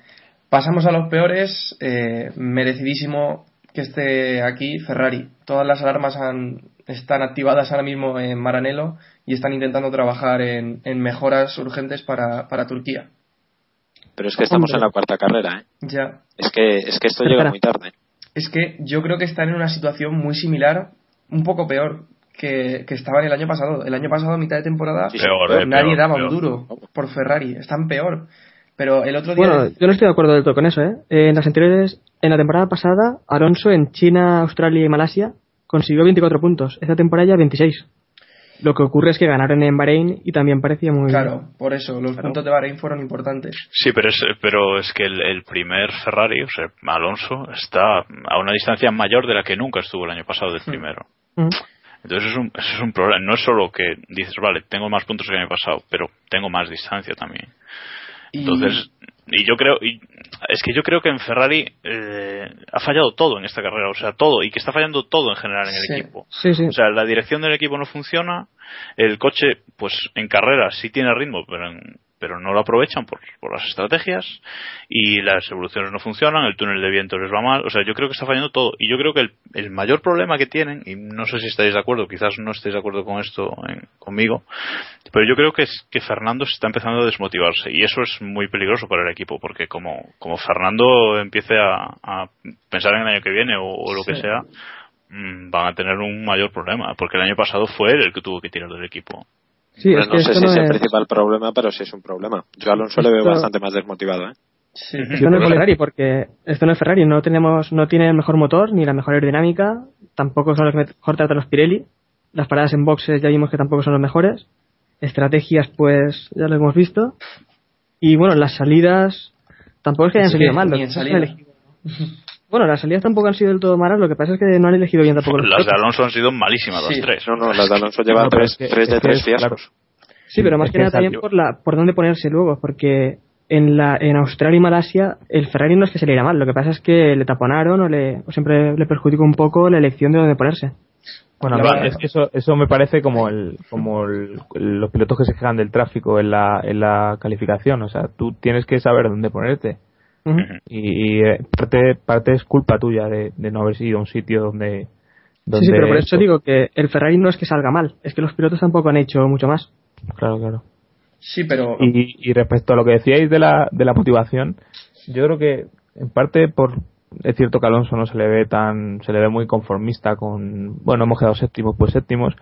Pasamos a los peores. eh, merecidísimo que esté aquí Ferrari. Todas las alarmas han- están activadas ahora mismo en Maranello y están intentando trabajar en, en mejoras urgentes para, para Turquía. Pero es que estamos Hombre. en la cuarta carrera, ¿eh? Ya. Es que, es que esto llega muy tarde. Es que yo creo que están en una situación muy similar, un poco peor que, que estaban el año pasado. El año pasado, a mitad de temporada, Sí, peor, eh, nadie peor, daba peor. un duro por Ferrari. Están peor. Pero el otro día. Bueno, yo no estoy de acuerdo del todo con eso, ¿eh? En las anteriores, en la temporada pasada, Alonso en China, Australia y Malasia consiguió 24 puntos. Esta temporada ya 26. Lo que ocurre es que ganaron en Bahrein y también parecía muy... Claro, por eso, los Claro. puntos de Bahrein fueron importantes. Sí, pero es, pero es que el, el primer Ferrari, o sea, Alonso, está a una distancia mayor de la que nunca estuvo el año pasado del primero. Mm. Entonces es un, eso es un problema. No es solo que dices, vale, tengo más puntos que el año pasado, pero tengo más distancia también. Entonces, y yo creo, y es que yo creo que en Ferrari eh, ha fallado todo en esta carrera, o sea, todo, y que está fallando todo en general en el Sí. equipo. Sí, sí. O sea, la dirección del equipo no funciona, el coche, pues en carrera sí tiene ritmo, pero en- pero no lo aprovechan por, por las estrategias y las evoluciones no funcionan, el túnel de viento les va mal, o sea, yo creo que está fallando todo. Y yo creo que el, el mayor problema que tienen, y no sé si estáis de acuerdo, quizás no estéis de acuerdo con esto en- conmigo, pero yo creo que es que Fernando se está empezando a desmotivarse y eso es muy peligroso para el equipo porque como, como Fernando empiece a, a pensar en el año que viene o, o lo que sea, mm, van a tener un mayor problema porque el año pasado fue él el que tuvo que tirar del equipo. Sí, Pero es no sé si no es el principal problema, pero sí es un problema. Yo a Alonso le veo bastante más desmotivado, ¿eh? Sí. Esto no es Ferrari, porque esto no es Ferrari, no tenemos, no tiene el mejor motor ni la mejor aerodinámica, tampoco son los que mejor tratan los Pirelli, las paradas en boxes ya vimos que tampoco son los mejores, estrategias pues ya lo hemos visto, y bueno, las salidas tampoco es que hayan Es salido que mal, Bueno, las salidas tampoco han sido del todo malas, lo que pasa es que no han elegido bien tampoco los Las de. Alonso han sido malísimas Sí. las tres. No, no, las de Alonso llevan No, tres, es que- tres de tres es, fiascos. Sí, pero más Es que que nada también por la por dónde ponerse luego, porque en, la, en Australia y Malasia el Ferrari no es que se le irá mal, lo que pasa es que le taponaron o, le, o siempre le perjudicó un poco la elección de dónde ponerse. Bueno, verdad- es que eso, eso me parece como el, como el- los pilotos que se quejan del tráfico en la, en la calificación. O sea, tú tienes que saber dónde ponerte. Y, y, eh, parte, parte es culpa tuya de, de no haber sido a un sitio donde. donde Sí, sí, pero por eso digo que el Ferrari no es que salga mal, es que los pilotos tampoco han hecho mucho más. Claro, claro. Sí, pero Y, y respecto a lo que decíais de la, de la motivación, yo creo que en parte por es cierto que Alonso no se le ve tan se le ve muy conformista con bueno hemos quedado séptimos pues séptimos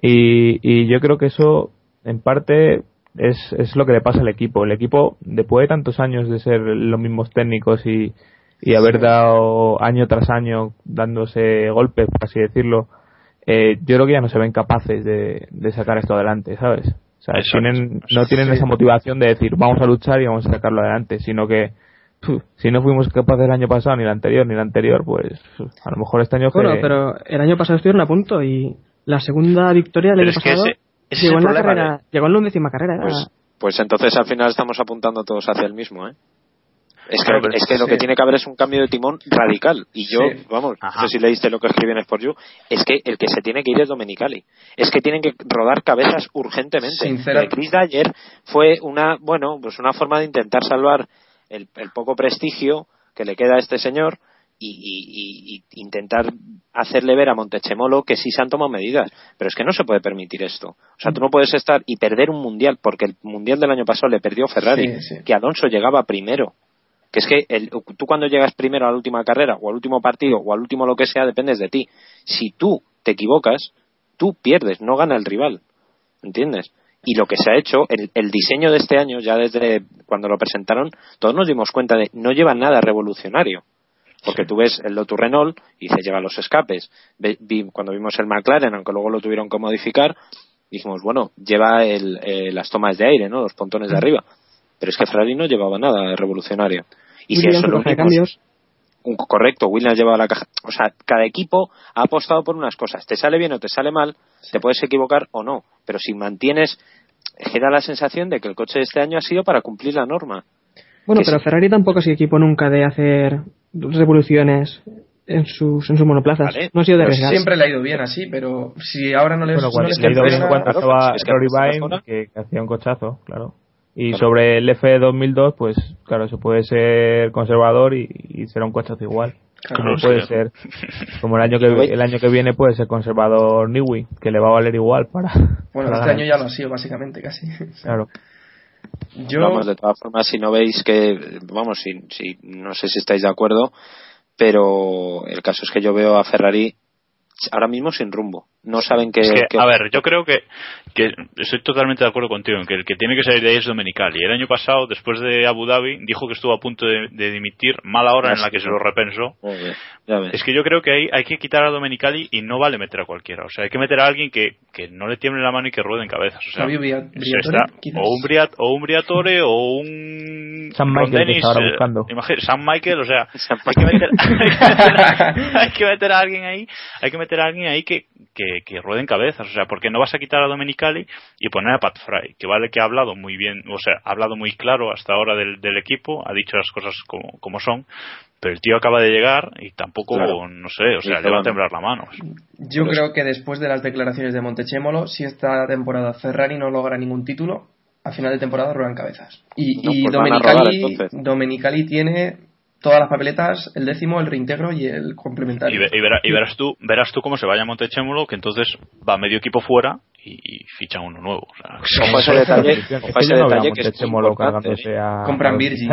y, y yo creo que eso en parte es, es lo que le pasa al equipo. El equipo después de tantos años de ser los mismos técnicos y, y haber dado año tras año dándose golpes por así decirlo eh, yo creo que ya no se ven capaces de, de sacar esto adelante sabes o sea, tienen, no tienen esa motivación de decir vamos a luchar y vamos a sacarlo adelante, sino que puf, si no fuimos capaces el año pasado, ni el anterior, ni el anterior, pues a lo mejor este año que... Bueno, pero el año pasado estuvieron a punto y la segunda victoria del Pero año es que pasado ese- ese es llegó el en la problema, carrera, llegó en la undécima carrera. era- Pues, pues entonces al final estamos apuntando todos hacia el mismo, ¿eh? Es que, Claro, es que lo que tiene que haber es un cambio de timón radical. Y yo, Sí. vamos, Ajá. no sé si leíste lo que escribí en Sport You, es que el que se tiene que ir es Domenicali. Es que tienen que rodar cabezas urgentemente. Sincera- Lo de Chris Dyer fue una, bueno, pues una forma de intentar salvar el, el poco prestigio que le queda a este señor y, y- y- y intentar hacerle ver a Montechemolo que sí se han tomado medidas. Pero es que no se puede permitir esto. O sea, tú no puedes estar y perder un mundial, porque el mundial del año pasado le perdió Ferrari, Sí, sí. que Alonso llegaba primero. Que es que el- tú cuando llegas primero a la última carrera, o al último partido, o al último lo que sea, dependes de ti. Si tú te equivocas, tú pierdes, no gana el rival. ¿Entiendes? Y lo que se ha hecho, el, el diseño de este año, ya desde cuando lo presentaron, todos nos dimos cuenta de no lleva nada revolucionario. Porque tú ves el Lotus Renault y se lleva los escapes. Cuando vimos el McLaren, aunque luego lo tuvieron que modificar, dijimos, bueno, lleva el, eh, las tomas de aire, ¿no? Los pontones de arriba. Pero es que Ferrari no llevaba nada revolucionario. Y si eso lo cambios. un- correcto, Williams lleva la caja. O sea, cada equipo ha apostado por unas cosas. Te sale bien o te sale mal, te puedes equivocar o no. Pero si mantienes, es que da la sensación de que el coche de este año ha sido para cumplir la norma. Bueno, pero sí. Ferrari tampoco sido equipo nunca de hacer revoluciones en sus, en sus monoplazas. Vale, No ha sido de pues siempre le ha ido bien así, pero si ahora no les, Bueno, no cuando, les le ha ido bien cuando claro, estaba es que Rory Vine, que, que hacía un cochazo, claro. Y Claro. sobre el F2002, pues claro, se puede ser conservador y, y será un cochazo igual. Claro, como puede ser, como el año que el año que viene puede ser conservador Newey, que le va a valer igual para. Bueno, para este ganar. año ya lo ha sido, básicamente, casi. Claro. Yo, Vamos, de todas formas, si no veis que, vamos, si, si, no sé si estáis de acuerdo, pero el caso es que yo veo a Ferrari ahora mismo sin rumbo. No saben qué. Es que, qué- a ver, yo creo que, que estoy totalmente de acuerdo contigo en que el que tiene que salir de ahí es Domenicali. El año pasado, después de Abu Dhabi, dijo que estuvo a punto de, de dimitir, mala hora en la que se lo repensó. Es que yo creo que ahí hay que quitar a Domenicali y no vale meter a cualquiera. O sea, hay que meter a alguien que, que no le tiemble la mano y que ruede en cabezas. O sea, está- o un Briat, o un Briatore o un Sam Ron Michael, Dennis, ahora eh, buscando. imagina- Sam Michael, o sea, hay que meter, hay que meter a- hay que meter a alguien ahí, hay que meter a alguien ahí que, que, que ruede en cabezas, o sea, porque no vas a quitar a Domenicali y poner a Pat Fry, que vale que ha hablado muy bien, o sea, ha hablado muy claro hasta ahora del, del equipo, ha dicho las cosas como, como son, pero el tío acaba de llegar y tampoco, Claro. no sé, o sea, le va a temblar la mano. yo creo que después de las declaraciones de Montechemolo, si esta temporada Ferrari no logra ningún título, a final de temporada ruedan cabezas. Y, No, y pues Domenicali, entonces. Domenicali tiene todas las papeletas, el décimo, el reintegro y el complementario. Y, ve- y verá- y verás tú verás tú cómo se vaya Montechémolo que entonces va medio equipo fuera y, y fichan uno nuevo o sea, Ojo ese detalle, ojo a ese detalle que es importante. a- Compran Virgin.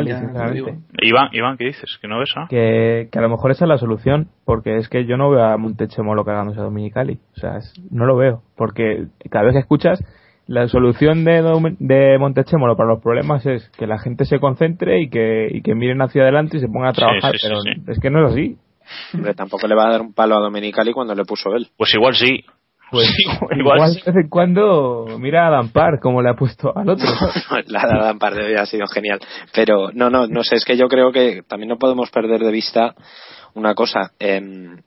Iván Iván qué dices que no ves ah? que, que a lo mejor esa es la solución, porque es que yo no veo a Montechemolo cargándose a Dominicali. O sea, es- no lo veo, porque cada vez que escuchas, la solución de, de Montechemolo para los problemas es que la gente se concentre y que, y que miren hacia adelante y se pongan a trabajar, sí, sí, pero sí. es que no es así. Hombre, tampoco le va a dar un palo a Domenicali cuando le puso él. pues igual sí Pues Sí, igual, igual de vez en cuando mira a Dampar como le ha puesto al otro. la de Adam Parde hoy ha sido genial. Pero no, no, no sé, es que yo creo que también no podemos perder de vista una cosa. em,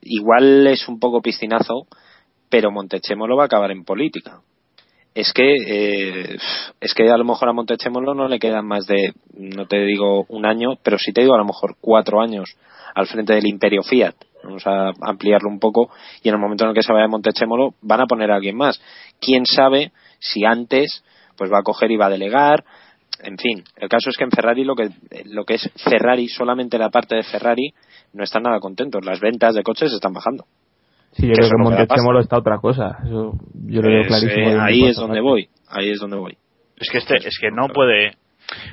igual es un poco piscinazo, pero Montechemolo va a acabar en política. Es que eh, es que a lo mejor a Montechemolo no le quedan más de, no te digo un año, pero sí te digo a lo mejor cuatro años al frente del Imperio Fiat. Vamos a ampliarlo un poco y en el momento en el que se vaya Montechemolo van a poner a alguien más. ¿Quién sabe si antes pues va a coger y va a delegar? En fin, el caso es que en Ferrari lo que, lo que es Ferrari, solamente la parte de Ferrari, no están nada contentos. Las ventas de coches están bajando. Sí, yo que creo que Montechemolo está otra cosa. Eso yo lo veo Pues, clarísimo. eh, ahí es donde voy. Ahí es donde voy. Es que este, es que no puede.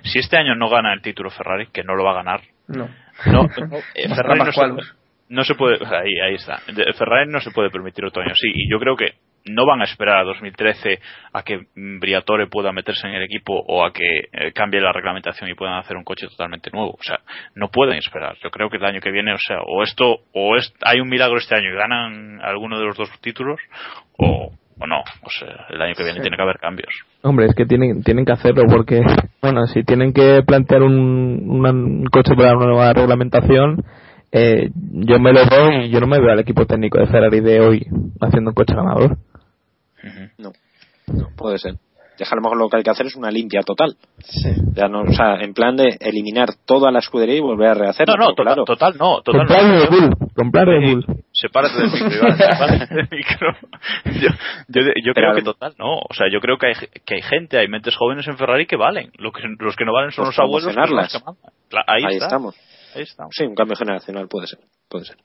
Si este año no gana el título Ferrari, que no lo va a ganar, No. no, eh, Ferrari no se, no se puede, ahí, ahí está. Ferrari no se puede permitir otro año así. Y yo creo que no van a esperar a 2013 a que Briatore pueda meterse en el equipo o a que eh, cambie la reglamentación y puedan hacer un coche totalmente nuevo. O sea, no pueden esperar. Yo creo que el año que viene, o sea, o esto, o es, hay un milagro este año y ganan alguno de los dos títulos, o, o no. O sea, el año que viene tiene que haber cambios. Hombre, es que tienen, tienen que hacerlo porque, bueno, si tienen que plantear un, un coche para una nueva reglamentación, eh, yo me lo veo y yo no me veo al equipo técnico de Ferrari de hoy haciendo un coche ganador. No, no puede ser. Ya que a lo mejor lo que hay que hacer es una limpia total. Sí. Ya no, o sea, en plan de eliminar toda la escudería y volver a rehacerla. No, no, total, claro. total no. Total Comprar no. Red Bull, comprar Red Bull. Sepárate del micro, Iván, sepárate del micro. Yo, yo, yo creo que total, no. O sea, yo creo que hay, que hay gente, hay mentes jóvenes en Ferrari que valen. Lo que, los que no valen son Pues los abuelos. que los Ahí, Ahí está. estamos. Ahí estamos. Sí, un cambio generacional puede ser. Puede ser.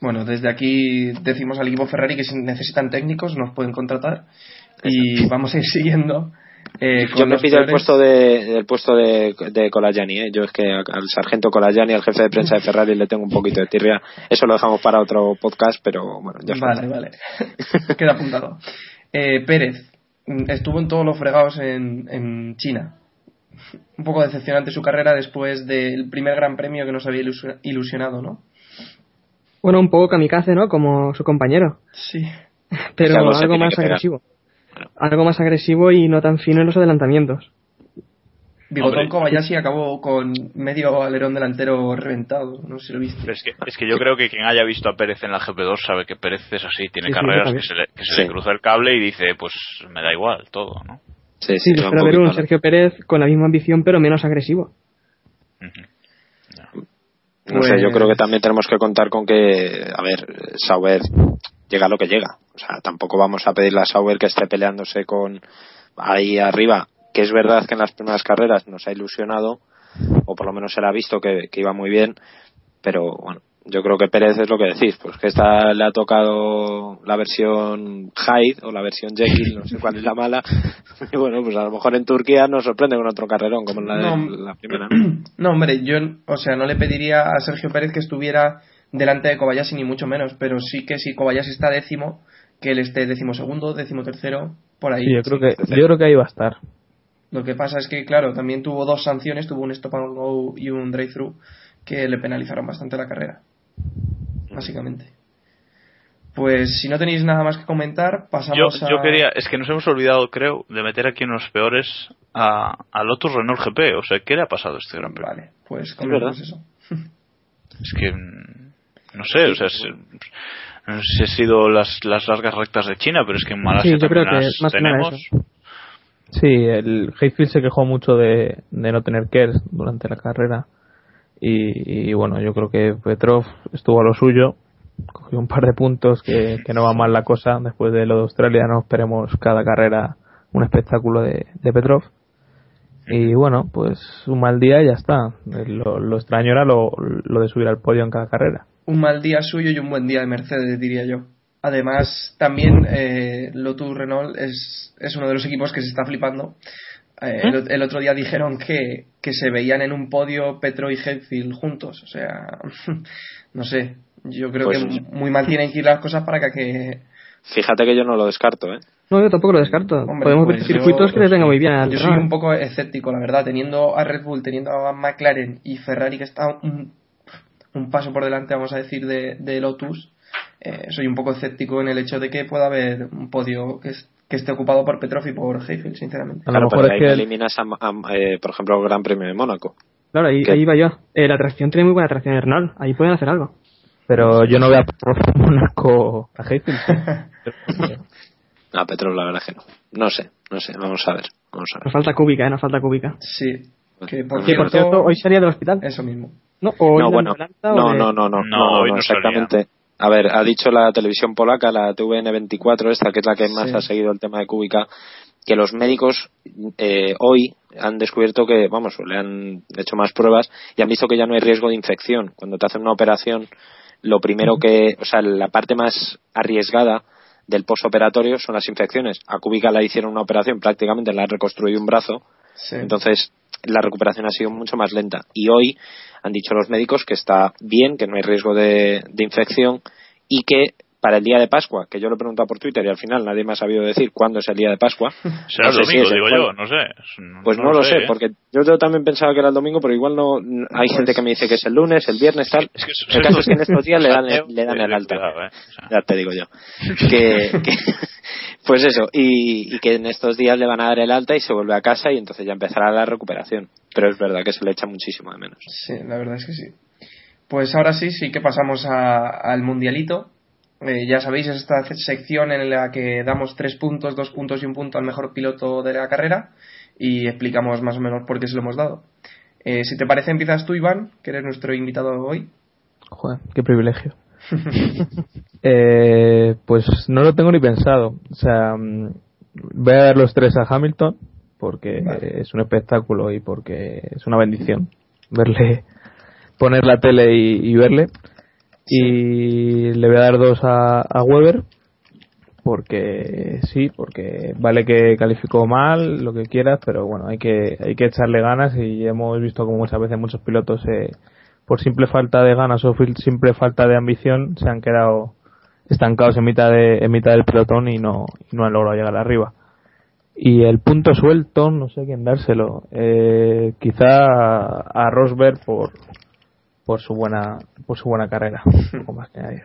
Bueno, desde aquí decimos al equipo Ferrari que si necesitan técnicos nos pueden contratar y vamos a ir siguiendo. eh, con Yo me pido el puesto de, el puesto de, de Colagiani, ¿eh? Yo es que al sargento Colagiani, al jefe de prensa de Ferrari, le tengo un poquito de tirria. Eso lo dejamos para otro podcast, pero bueno, ya está. Vale, vale. Queda apuntado. Eh, Pérez mm, estuvo en todos los fregados en, en China. Un poco decepcionante su carrera después del primer gran premio que nos había ilusi- ilusionado, ¿no? Bueno, un poco kamikaze, ¿no? Como su compañero. Sí. Pero algo más agresivo. Algo más agresivo y no tan fino en los adelantamientos. Bigotón. Kobayashi acabó con medio alerón delantero reventado. No sé si lo viste. Pero es que, es que yo creo que quien haya visto a Pérez en la GP2 sabe que Pérez es así. Tiene Sí, carreras que se, le, que se Sí. le cruza el cable y dice, pues me da igual todo, ¿no? Sí, Sí, yo espero ver un. Sergio Pérez con la misma ambición pero menos agresivo. Ujú. No sé, yo Pues- creo que también tenemos que contar con que, a ver, Sauber llega lo que llega. O sea, tampoco vamos a pedirle a Sauber que esté peleándose con ahí arriba, que es verdad que en las primeras carreras nos ha ilusionado, o por lo menos se le ha visto que, que iba muy bien, pero bueno, yo creo que Pérez es lo que decís, pues que esta le ha tocado la versión Hyde o la versión Jekyll, no sé cuál es la mala, y bueno, pues a lo mejor en Turquía nos sorprende con otro carrerón como en la, de, No. la primera. ¿no? Hombre, yo, o sea, no le pediría a Sergio Pérez que estuviera delante de Kobayashi ni mucho menos, pero sí que si Kobayashi está décimo, que él esté décimo segundo, décimo tercero, por ahí. Sí, yo creo que, Tercero. yo creo que ahí va a estar. Lo que pasa es que, claro, también tuvo dos sanciones, tuvo un stop and go y un drive-thru que le penalizaron bastante la carrera, básicamente. Pues si no tenéis nada más que comentar, Yo, pasamos a... yo quería, es que nos hemos olvidado, creo, de meter aquí unos peores a, a Lotus Renault GP. O sea, ¿qué le ha pasado a este gran premio? Vale, pues comentamos eso. Es que, mm, no sé, o sea, es- no sé si ha sido las, las largas rectas de China, pero es que en Malasia Sí, yo creo también que las más tenemos. Sí, el Hayfield se quejó mucho de, de no tener KERS durante la carrera. Y, bueno, yo creo que Petrov estuvo a lo suyo. Cogió un par de puntos que, que no va mal la cosa. Después de lo de Australia, no esperemos cada carrera un espectáculo de, de Petrov. Y bueno, pues un mal día y ya está. Lo, lo extraño era lo, lo de subir al podio en cada carrera. un mal día suyo y un buen día de Mercedes, diría yo. Además, también eh, Lotus Renault es, es uno de los equipos que se está flipando. Eh, el, el otro día dijeron que, que se veían en un podio Petro y Hetfield juntos. O sea, no sé. Yo creo Pues- que muy mal tienen que ir las cosas para que... que Fíjate que yo no lo descarto, ¿eh? No, yo tampoco lo descarto. Hombre, Podemos pues ver circuitos yo- que les venga muy bien al yo soy un poco escéptico, la verdad. Teniendo a Red Bull, teniendo a McLaren y Ferrari que está un, un paso por delante, vamos a decir, de, de Lotus, eh, soy un poco escéptico en el hecho de que pueda haber un podio que, es- que esté ocupado por Petrov y por Hayfield, sinceramente. A Claro, mejor es que el- eliminas, a, a- eh, por ejemplo, el Gran Premio de Mónaco. Claro, ahí, iba yo. Eh, la tracción tiene muy buena tracción de Renault. Ahí pueden hacer algo. pero yo no voy a Mónaco a Hayfield. No, Petrov la verdad es que no. No sé, no sé, vamos a ver. Vamos a ver. Nos falta cúbica, ¿eh? Nos falta cúbica. Sí. Que por, Sí, Que por cierto, hoy salía del hospital. Eso mismo. ¿No? ¿O No, bueno, no, de- no, no, no, No, no, hoy no, no salía. exactamente. A ver, ha dicho la televisión polaca, la TVN24, esta que es la que más Sí. ha seguido el tema de Cúbica, que los médicos eh, hoy han descubierto que, vamos, le han hecho más pruebas y han visto que ya no hay riesgo de infección. Cuando te hacen una operación, lo primero que, o sea, la parte más arriesgada del postoperatorio son las infecciones. A Cúbica le hicieron una operación, prácticamente le han reconstruido un brazo, Sí. entonces, la recuperación ha sido mucho más lenta. Y hoy han dicho los médicos que está bien, que no hay riesgo de, infección y que para el día de Pascua, que yo lo he preguntado por Twitter y al final nadie me ha sabido decir cuándo es el día de Pascua. Será No el sé si domingo, es el digo yo, no sé. Pues no, lo sé, ¿eh? porque yo, yo también pensaba que era el domingo, pero igual no. Hay gente que me dice que es el lunes, el viernes, tal. Es que eso- el caso es que en estos días le dan, le dan el eh, alta. cuidado, eh, o sea. Ya te digo yo. Que, que- pues eso, y, y que en estos días le van a dar el alta y se vuelve a casa y entonces ya empezará la recuperación. Pero es verdad que se le echa muchísimo de menos. Sí, la verdad es que sí. Pues ahora sí, sí que pasamos a- al mundialito. Eh, ya sabéis, es esta sección en la que damos tres puntos, dos puntos y un punto al mejor piloto de la carrera y explicamos más o menos por qué se lo hemos dado. Eh, si te parece, empiezas tú, Iván, que eres nuestro invitado hoy. Joder, qué privilegio. Eh, pues no lo tengo ni pensado. O sea, mm, voy a dar los tres a Hamilton porque Vale. es un espectáculo y porque es una bendición verle, poner la tele y, y verle. Y le voy a dar dos a, a Weber porque sí, porque vale que calificó mal, lo que quieras, pero bueno, hay que, hay que echarle ganas y hemos visto como muchas veces muchos pilotos eh, por simple falta de ganas o simple falta de ambición se han quedado estancados en mitad de, en mitad del pelotón y no, y no han logrado llegar arriba. Y el punto suelto, no sé quién dárselo. Eh, quizá a Rosberg por, por su buena, por su buena carrera. Poco más que añadir.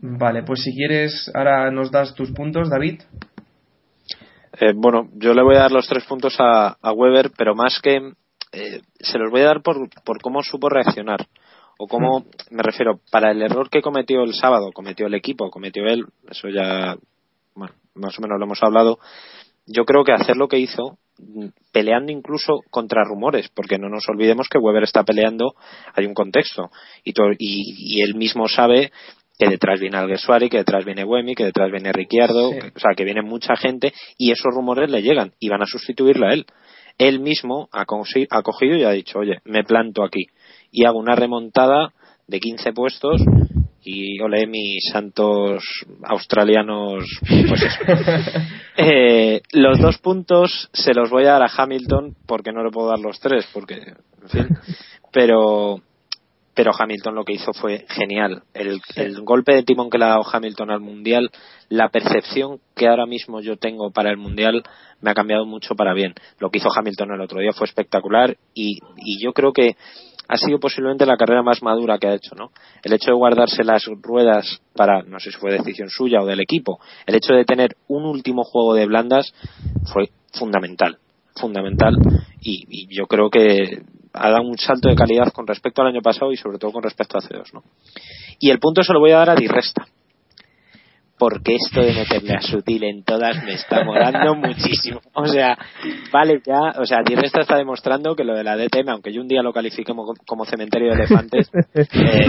Vale, pues si quieres, ahora nos das tus puntos, David. Eh, bueno, yo le voy a dar los tres puntos a, a Weber, pero más que eh, se los voy a dar por, por cómo supo reaccionar. O cómo, me refiero, para el error que cometió el sábado, cometió el equipo, cometió él, eso ya, bueno, más o menos lo hemos hablado. Yo creo que hacer lo que hizo, peleando incluso contra rumores, porque no nos olvidemos que Weber está peleando, hay un contexto. Y, to- y, y él mismo sabe que detrás viene Alguersuari, que detrás viene Wemi, que detrás viene Ricciardo, Sí. o sea, que viene mucha gente y esos rumores le llegan y van a sustituirle a él. Él mismo ha, ha cogido y ha dicho, oye, me planto aquí y hago una remontada de 15 puestos y ole mis santos australianos pues. Eh, los dos puntos se los voy a dar a Hamilton porque no le puedo dar los tres porque en fin pero pero Hamilton lo que hizo fue genial. El, el golpe de timón que le ha dado Hamilton al Mundial, la percepción que ahora mismo yo tengo para el Mundial me ha cambiado mucho para bien. Lo que hizo Hamilton el otro día fue espectacular y, y yo creo que ha sido posiblemente la carrera más madura que ha hecho, ¿no? El hecho de guardarse las ruedas para, no sé si fue decisión suya o del equipo, el hecho de tener un último juego de blandas fue fundamental, fundamental y, yo creo que ha dado un salto de calidad con respecto al año pasado y sobre todo con respecto a C2, ¿no? Y el punto se lo voy a dar a Di Resta. Porque esto de meterle a Sutil en todas me está molando muchísimo. O sea, vale ya, o sea, Di Resta está demostrando que lo de la DTM, aunque yo un día lo califique como, como cementerio de elefantes, eh,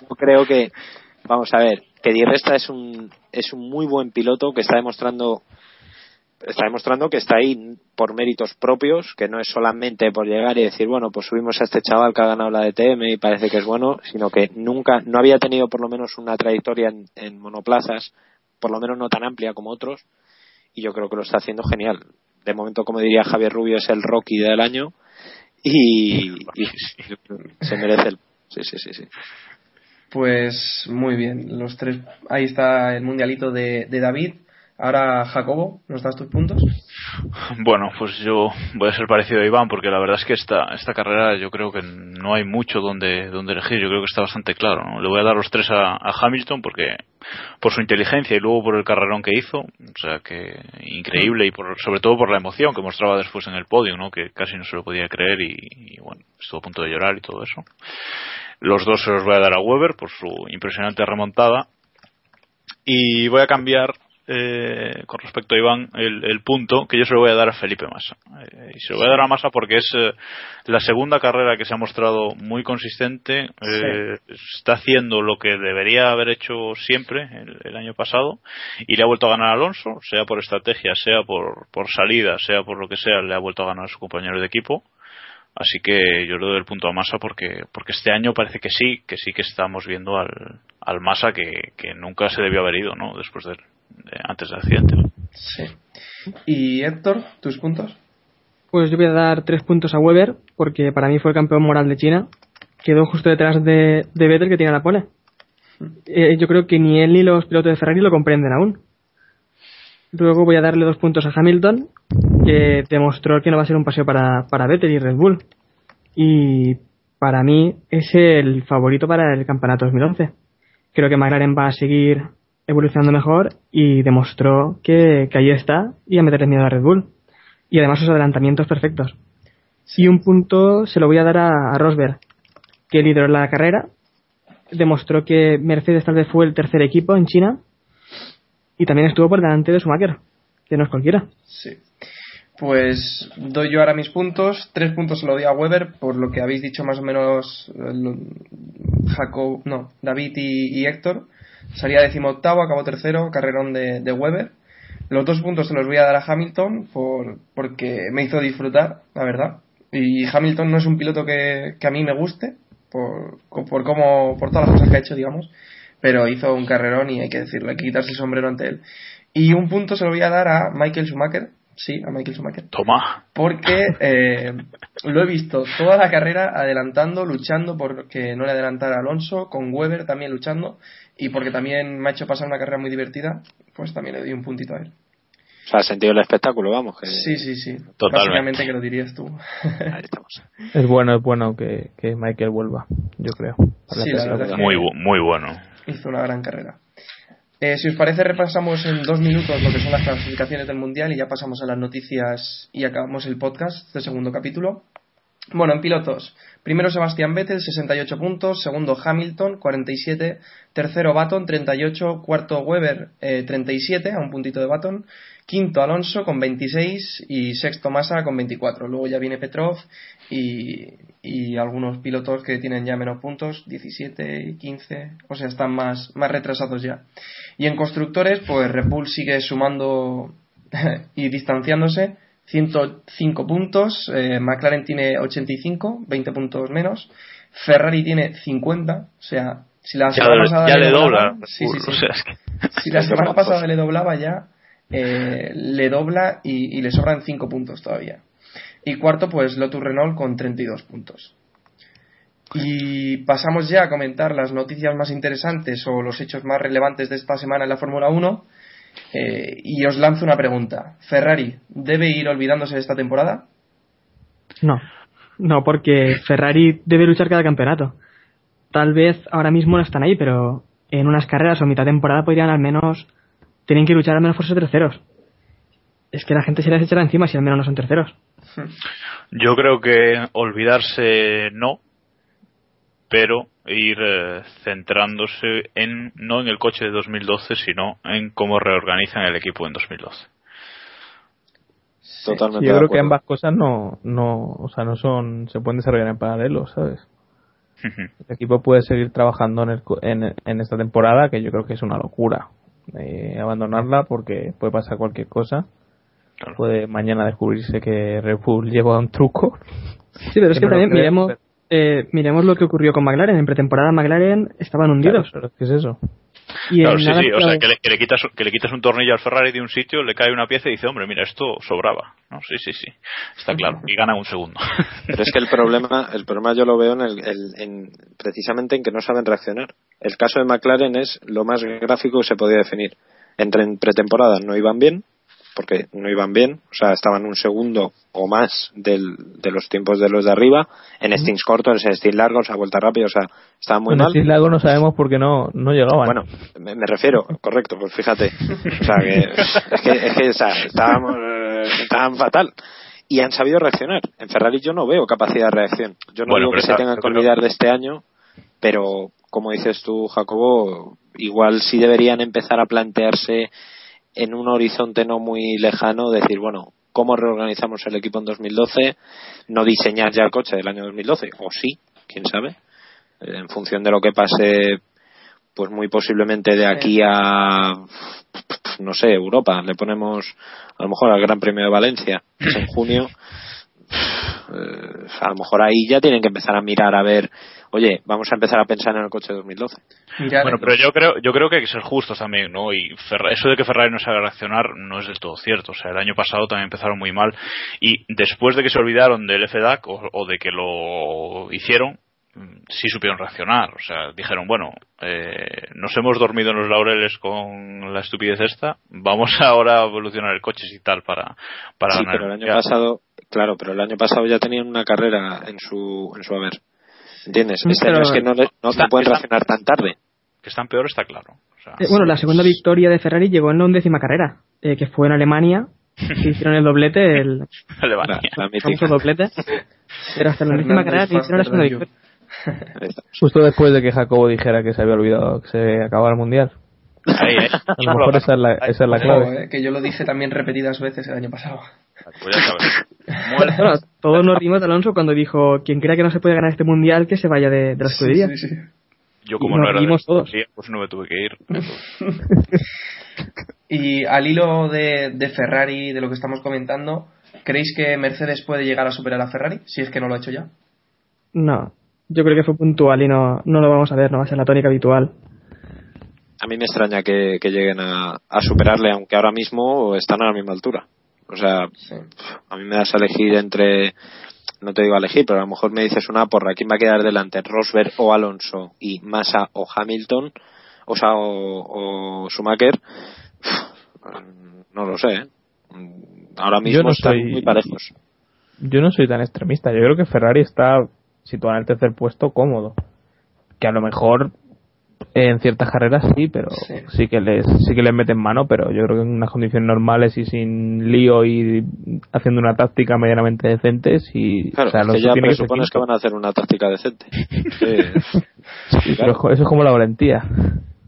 yo creo que, vamos a ver, que Di Resta es un, es un muy buen piloto que está demostrando está demostrando que está ahí por méritos propios, que no es solamente por llegar y decir, bueno, pues subimos a este chaval que ha ganado la DTM y parece que es bueno, sino que nunca, no había tenido por lo menos una trayectoria en, monoplazas, por lo menos no tan amplia como otros, y yo creo que lo está haciendo genial. De momento, como diría Javier Rubio, es el Rocky del año y, y se merece el. Sí, sí, sí, sí. Pues muy bien, los tres. Ahí está el mundialito de, de David. Ahora, Jacobo, ¿nos das tus puntos? Bueno, pues yo voy a ser parecido a Iván porque la verdad es que esta, esta carrera yo creo que no hay mucho donde, donde elegir, yo creo que está bastante claro. ¿no? Le voy a dar los tres a, Hamilton porque por su inteligencia y luego por el carrerón que hizo, o sea que increíble y por, sobre todo por la emoción que mostraba después en el podio, ¿no? que casi no se lo podía creer y, y bueno, estuvo a punto de llorar y todo eso. Los dos se los voy a dar a Weber por su impresionante remontada y voy a cambiar eh, con respecto a Iván, el, el punto que yo se lo voy a dar a Felipe Massa. Eh, y se lo voy a dar a Massa porque es eh, la segunda carrera que se ha mostrado muy consistente. eh, Está haciendo lo que debería haber hecho siempre el, el año pasado y le ha vuelto a ganar a Alonso, sea por estrategia, sea por, por salida, sea por lo que sea, le ha vuelto a ganar a su compañero de equipo. Así que yo le doy el punto a Massa porque, porque este año parece que sí, que sí que estamos viendo al, al Massa que, que nunca se debió haber ido, ¿no? Después de- antes del accidente. Sí. Y Héctor, tus puntos. Pues yo voy a dar tres puntos a Weber, porque para mí fue el campeón moral de China. Quedó justo detrás de, de Vettel, que tiene la pole. Eh, yo creo que ni él ni los pilotos de Ferrari lo comprenden aún. Luego voy a darle dos puntos a Hamilton, que demostró que no va a ser un paseo para, para Vettel y Red Bull. Y para mí es el favorito para el campeonato 2011. Creo que McLaren va a seguir evolucionando mejor y demostró que, que ahí está y a meterle miedo a Red Bull. Y además sus adelantamientos perfectos. Y un punto se lo voy a dar a, Rosberg, que lideró la carrera, demostró que Mercedes tal vez fue el tercer equipo en China y también estuvo por delante de Schumacher, que no es cualquiera. Sí. Pues doy yo ahora mis puntos. Tres puntos se lo doy a Weber, por lo que habéis dicho más o menos eh, Jacob, no, David y Héctor. Salía decimoctavo, acabó tercero, carrerón de, de Weber. Los dos puntos se los voy a dar a Hamilton por, porque me hizo disfrutar, la verdad. Y Hamilton no es un piloto que, que a mí me guste, por, por cómo, por todas las cosas que ha hecho, digamos. Pero hizo un carrerón y hay que decirlo, hay que quitarse el sombrero ante él. Y un punto se lo voy a dar a Michael Schumacher, sí, a Michael Schumacher, Toma. porque eh, lo he visto toda la carrera adelantando, luchando por que no le adelantara a Alonso, con Weber también luchando, y porque también me ha hecho pasar una carrera muy divertida, pues también le doy un puntito a él. O sea, sentido el espectáculo, vamos. Que... Sí, sí, sí. Totalmente. Básicamente que lo dirías tú. Ahí estamos. Es bueno, es bueno que, que Michael vuelva, yo creo. Sí, la verdad es que- Muy, muy bueno. hizo una gran carrera. Eh, si os parece, repasamos en dos minutos lo que son las clasificaciones del Mundial y ya pasamos a las noticias y acabamos el podcast, este segundo capítulo. Bueno, en pilotos. Primero Sebastián Vettel, 68 puntos. Segundo Hamilton, 47. Tercero Baton, 38. Cuarto Weber, eh, 37, a un puntito de Baton. Quinto Alonso con 26 y sexto Massa con 24. Luego ya viene Petrov y, y algunos pilotos que tienen ya menos puntos, 17 y 15, o sea, están más, más retrasados ya. Y en constructores, pues Red sigue sumando y distanciándose, 105 puntos, eh, McLaren tiene 85, 20 puntos menos, Ferrari tiene 50, o sea, si la Ya, semana pasada ya le dobla. doblaba- sí, sí, sí. O sea, es que- Si la semana pasada le doblaba ya, eh, le dobla y, y le sobran 5 puntos todavía. Y cuarto, pues Lotus Renault con 32 puntos. Y pasamos ya a comentar las noticias más interesantes o los hechos más relevantes de esta semana en la Fórmula 1. Eh, y os lanzo una pregunta. ¿Ferrari debe ir olvidándose de esta temporada? No, no, porque Ferrari debe luchar cada campeonato. Tal vez ahora mismo no están ahí, pero en unas carreras o mitad de temporada podrían al menos, tienen que luchar al menos por ser terceros. Es que la gente se les echará encima si al menos no son terceros. Yo creo que olvidarse no, pero ir eh, centrándose en no en el coche de 2012, sino en cómo reorganizan el equipo en 2012. Totalmente. Yo creo que ambas cosas no, no, o sea, no son, se pueden desarrollar en paralelo, ¿sabes? El equipo puede seguir trabajando en, el co- en, en esta temporada, que yo creo que es una locura eh, abandonarla porque puede pasar cualquier cosa. Claro. Puede mañana descubrirse que Red Bull lleva un truco. Sí, pero es Que que no lo también miremos, eh, miremos lo que ocurrió con McLaren. En pretemporada McLaren estaban Claro, hundidos. pero ¿qué es eso? Y Claro, sí, sí, o que- sea, que le, que le quitas, que le quitas un tornillo al Ferrari de un sitio, le cae una pieza y dice, hombre, mira, esto sobraba. ¿no? Sí, sí, sí, está claro. Y gana un segundo. Pero es que el problema, el problema yo lo veo en, el, el- en- precisamente en que no saben reaccionar. El caso de McLaren es lo más gráfico que se podía definir. Entre en pretemporada no iban bien, porque no iban bien, o sea, estaban un segundo o más del, de los tiempos de los de arriba, en stints cortos, en stints largos, a vuelta rápida, o sea, estaban muy mal. si Lago no sabemos por qué no, no llegaban. Bueno, me, me refiero, correcto, pues fíjate. O sea, que es que, es que o sea, estábamos, estaban fatal. Y han sabido reaccionar. En Ferrari yo no veo capacidad de reacción. Yo no Bueno, digo que se tengan que olvidar de este año, pero como dices tú, Jacobo, igual sí deberían empezar a plantearse en un horizonte no muy lejano decir, bueno, ¿cómo reorganizamos el equipo en 2012? No diseñar ya el coche del año 2012, o sí, quién sabe, Eh, en función de lo que pase, pues muy posiblemente de aquí a, no sé, Europa, le ponemos a lo mejor al Gran Premio de Valencia, en junio, eh, a lo mejor ahí ya tienen que empezar a mirar a ver, oye, vamos a empezar a pensar en el coche de 2012. Mirar- Bueno, pero yo creo, yo creo que hay que ser justos también, ¿no? Y Ferra- eso de que Ferrari no sabe reaccionar no es del todo cierto. O sea, el año pasado también empezaron muy mal y después de que se olvidaron del FDAC o, o de que lo hicieron, mm, sí supieron reaccionar. O sea, dijeron, bueno, eh, nos hemos dormido en los laureles con la estupidez esta, vamos ahora a evolucionar el coche y tal para, para sí, ganar pero el año pasado, claro, pero el año pasado ya tenían una carrera en su, en su haber. ¿Entiendes? Sí, Este pero- año es que no, le- no, Está- no pueden está- reaccionar tan tarde. Que están peor está claro. O sea, Eh, bueno, la segunda victoria de Ferrari llegó en la undécima carrera, eh, que fue en Alemania, que hicieron el doblete, el Alemania. La, la doblete. Pero hasta la undécima carrera hicieron la segunda victoria. Justo después de que Jacobo dijera que se había olvidado que se acababa el mundial. Ahí, ¿eh? A lo mejor esa es la, esa es la Ojo, clave. eh, que yo lo dije también repetidas veces el año pasado. Pues ya sabes. Bueno, todos nos rimos de Alonso cuando dijo, quien crea que no se puede ganar este mundial, que se vaya de, de la escudería. Sí, sí, sí. Yo como Nos no era de reímos todos. escudería, pues no me tuve que ir. Y al hilo de, de Ferrari, de lo que estamos comentando, ¿creéis que Mercedes puede llegar a superar a Ferrari? Si es que no lo ha hecho ya. No, yo creo que fue puntual y no, no lo vamos a ver, no va a ser la tónica habitual. A mí me extraña que, que lleguen a, a superarle, aunque ahora mismo están a la misma altura. O sea, Sí. a mí me das a elegir entre, no te digo a elegir, pero a lo mejor me dices una porra, ¿quién va a quedar delante? Rosberg o Alonso y Massa o Hamilton, o sea, o, o Schumacher, no lo sé. ¿eh? Ahora mismo no están soy- muy parejos. Yo no soy tan extremista. Yo creo que Ferrari está situado en el tercer puesto cómodo. Que a lo mejor en ciertas carreras sí, pero Sí. sí, que les sí que les meten mano, pero yo creo que en unas condiciones normales y sin lío y haciendo una táctica medianamente decente, sí, Claro, o sea, que ya que presupones que quinto. van a hacer una táctica decente. Sí. Sí, pero eso es como la valentía.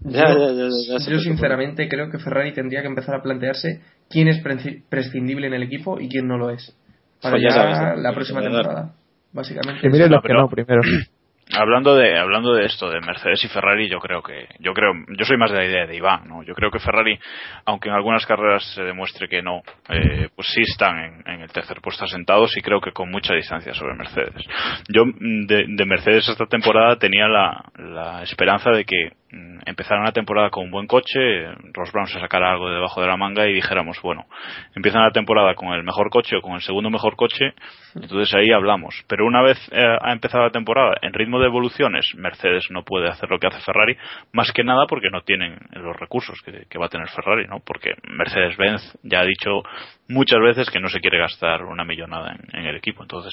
Ya, yo, ya, ya, ya se yo presupone. sinceramente creo que Ferrari tendría que empezar a plantearse quién es prescindible en el equipo y quién no lo es. Para Pues ya ya sabes, ¿no? la próxima temporada. Básicamente. Que miren los que no primero. Hablando de hablando de esto de Mercedes y Ferrari, yo creo que yo creo yo soy más de la idea de Iván, ¿no? Yo creo que Ferrari, aunque en algunas carreras se demuestre que no, eh, pues sí están en, el tercer puesto asentados y creo que con mucha distancia sobre Mercedes. Yo mm, de, de Mercedes esta temporada tenía la, la esperanza de que mm, empezaran la temporada con un buen coche, Ross Brown se sacara algo de debajo de la manga y dijéramos, bueno, empiezan la temporada con el mejor coche o con el segundo mejor coche, entonces ahí hablamos. Pero una vez eh, ha empezado la temporada en ritmo de evoluciones, Mercedes no puede hacer lo que hace Ferrari, más que nada porque no tienen los recursos que, que va a tener Ferrari, ¿no? Porque Mercedes-Benz ya ha dicho muchas veces que no se quiere gastar una millonada en, en el equipo, entonces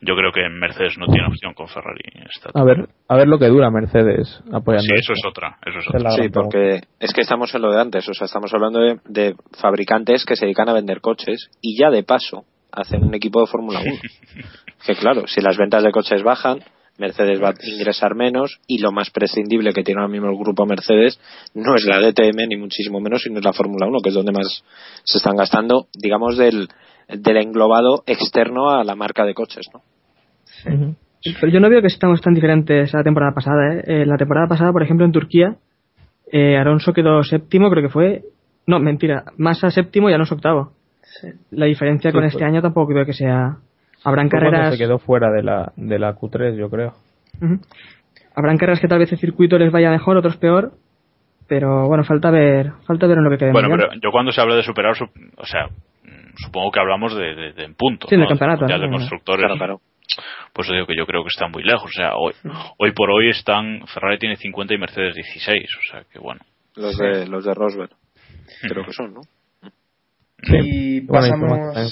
yo creo que Mercedes no tiene opción con Ferrari. Esta A ver, a ver lo que dura Mercedes apoyando. Sí, eso es otra, eso es otra. Sí, porque es que estamos en lo de antes, o sea, estamos hablando de, de fabricantes que se dedican a vender coches y ya de paso hacen un equipo de Fórmula 1. que claro, si las ventas de coches bajan, Mercedes va a ingresar menos y lo más prescindible que tiene ahora mismo el grupo Mercedes no es la DTM ni muchísimo menos, sino es la Fórmula 1, que es donde más se están gastando, digamos, del, del englobado externo a la marca de coches, ¿no? Ujú. Pero yo no veo que estamos tan diferentes a la temporada pasada. ¿eh? Eh, la temporada pasada, por ejemplo, en Turquía, eh, Alonso quedó séptimo, creo que fue. No, mentira, Massa séptimo y Alonso octavo. Sí. La diferencia Sí, con este año tampoco creo que sea. Habrán carreras. se quedó fuera de la, de la Q3, yo creo. Ujú. Habrán carreras que tal vez el circuito les vaya mejor, otros peor. Pero bueno, falta ver, falta ver en lo que quede. Bueno, mañana. pero yo cuando se habla de superar, sup- o sea, mm, supongo que hablamos de, de, de en punto. Sí, ¿no? campeonato, Ya ¿no? de constructores. Claro, claro. Pues digo que yo creo que están muy lejos. O sea, hoy, hoy por hoy están, Ferrari tiene 50 y Mercedes 16. O sea, que bueno. Los de, los de Rosberg, creo que son, ¿no? Sí. Y pasamos, información.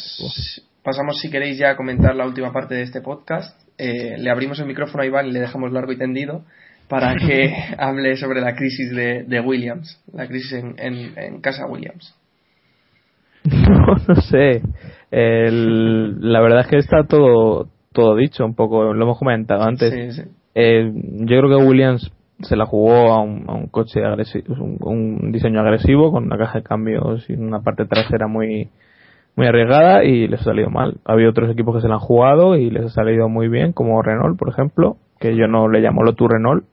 Pasamos, si queréis, ya a comentar la última parte de este podcast. Eh, le abrimos el micrófono a Iván y le dejamos largo y tendido para que hable sobre la crisis de, de Williams, la crisis en, en- en casa Williams. No, no sé. El- la verdad es que está todo todo dicho, un poco, lo hemos comentado antes. Sí, sí. Eh, yo creo que Williams se la jugó a un, a un coche agresivo, un, un diseño agresivo con una caja de cambios y una parte trasera muy muy arriesgada y les ha salido mal. Ha habido otros equipos que se la han jugado y les ha salido muy bien, como Renault, por ejemplo, que yo no le llamo Lotus Renault,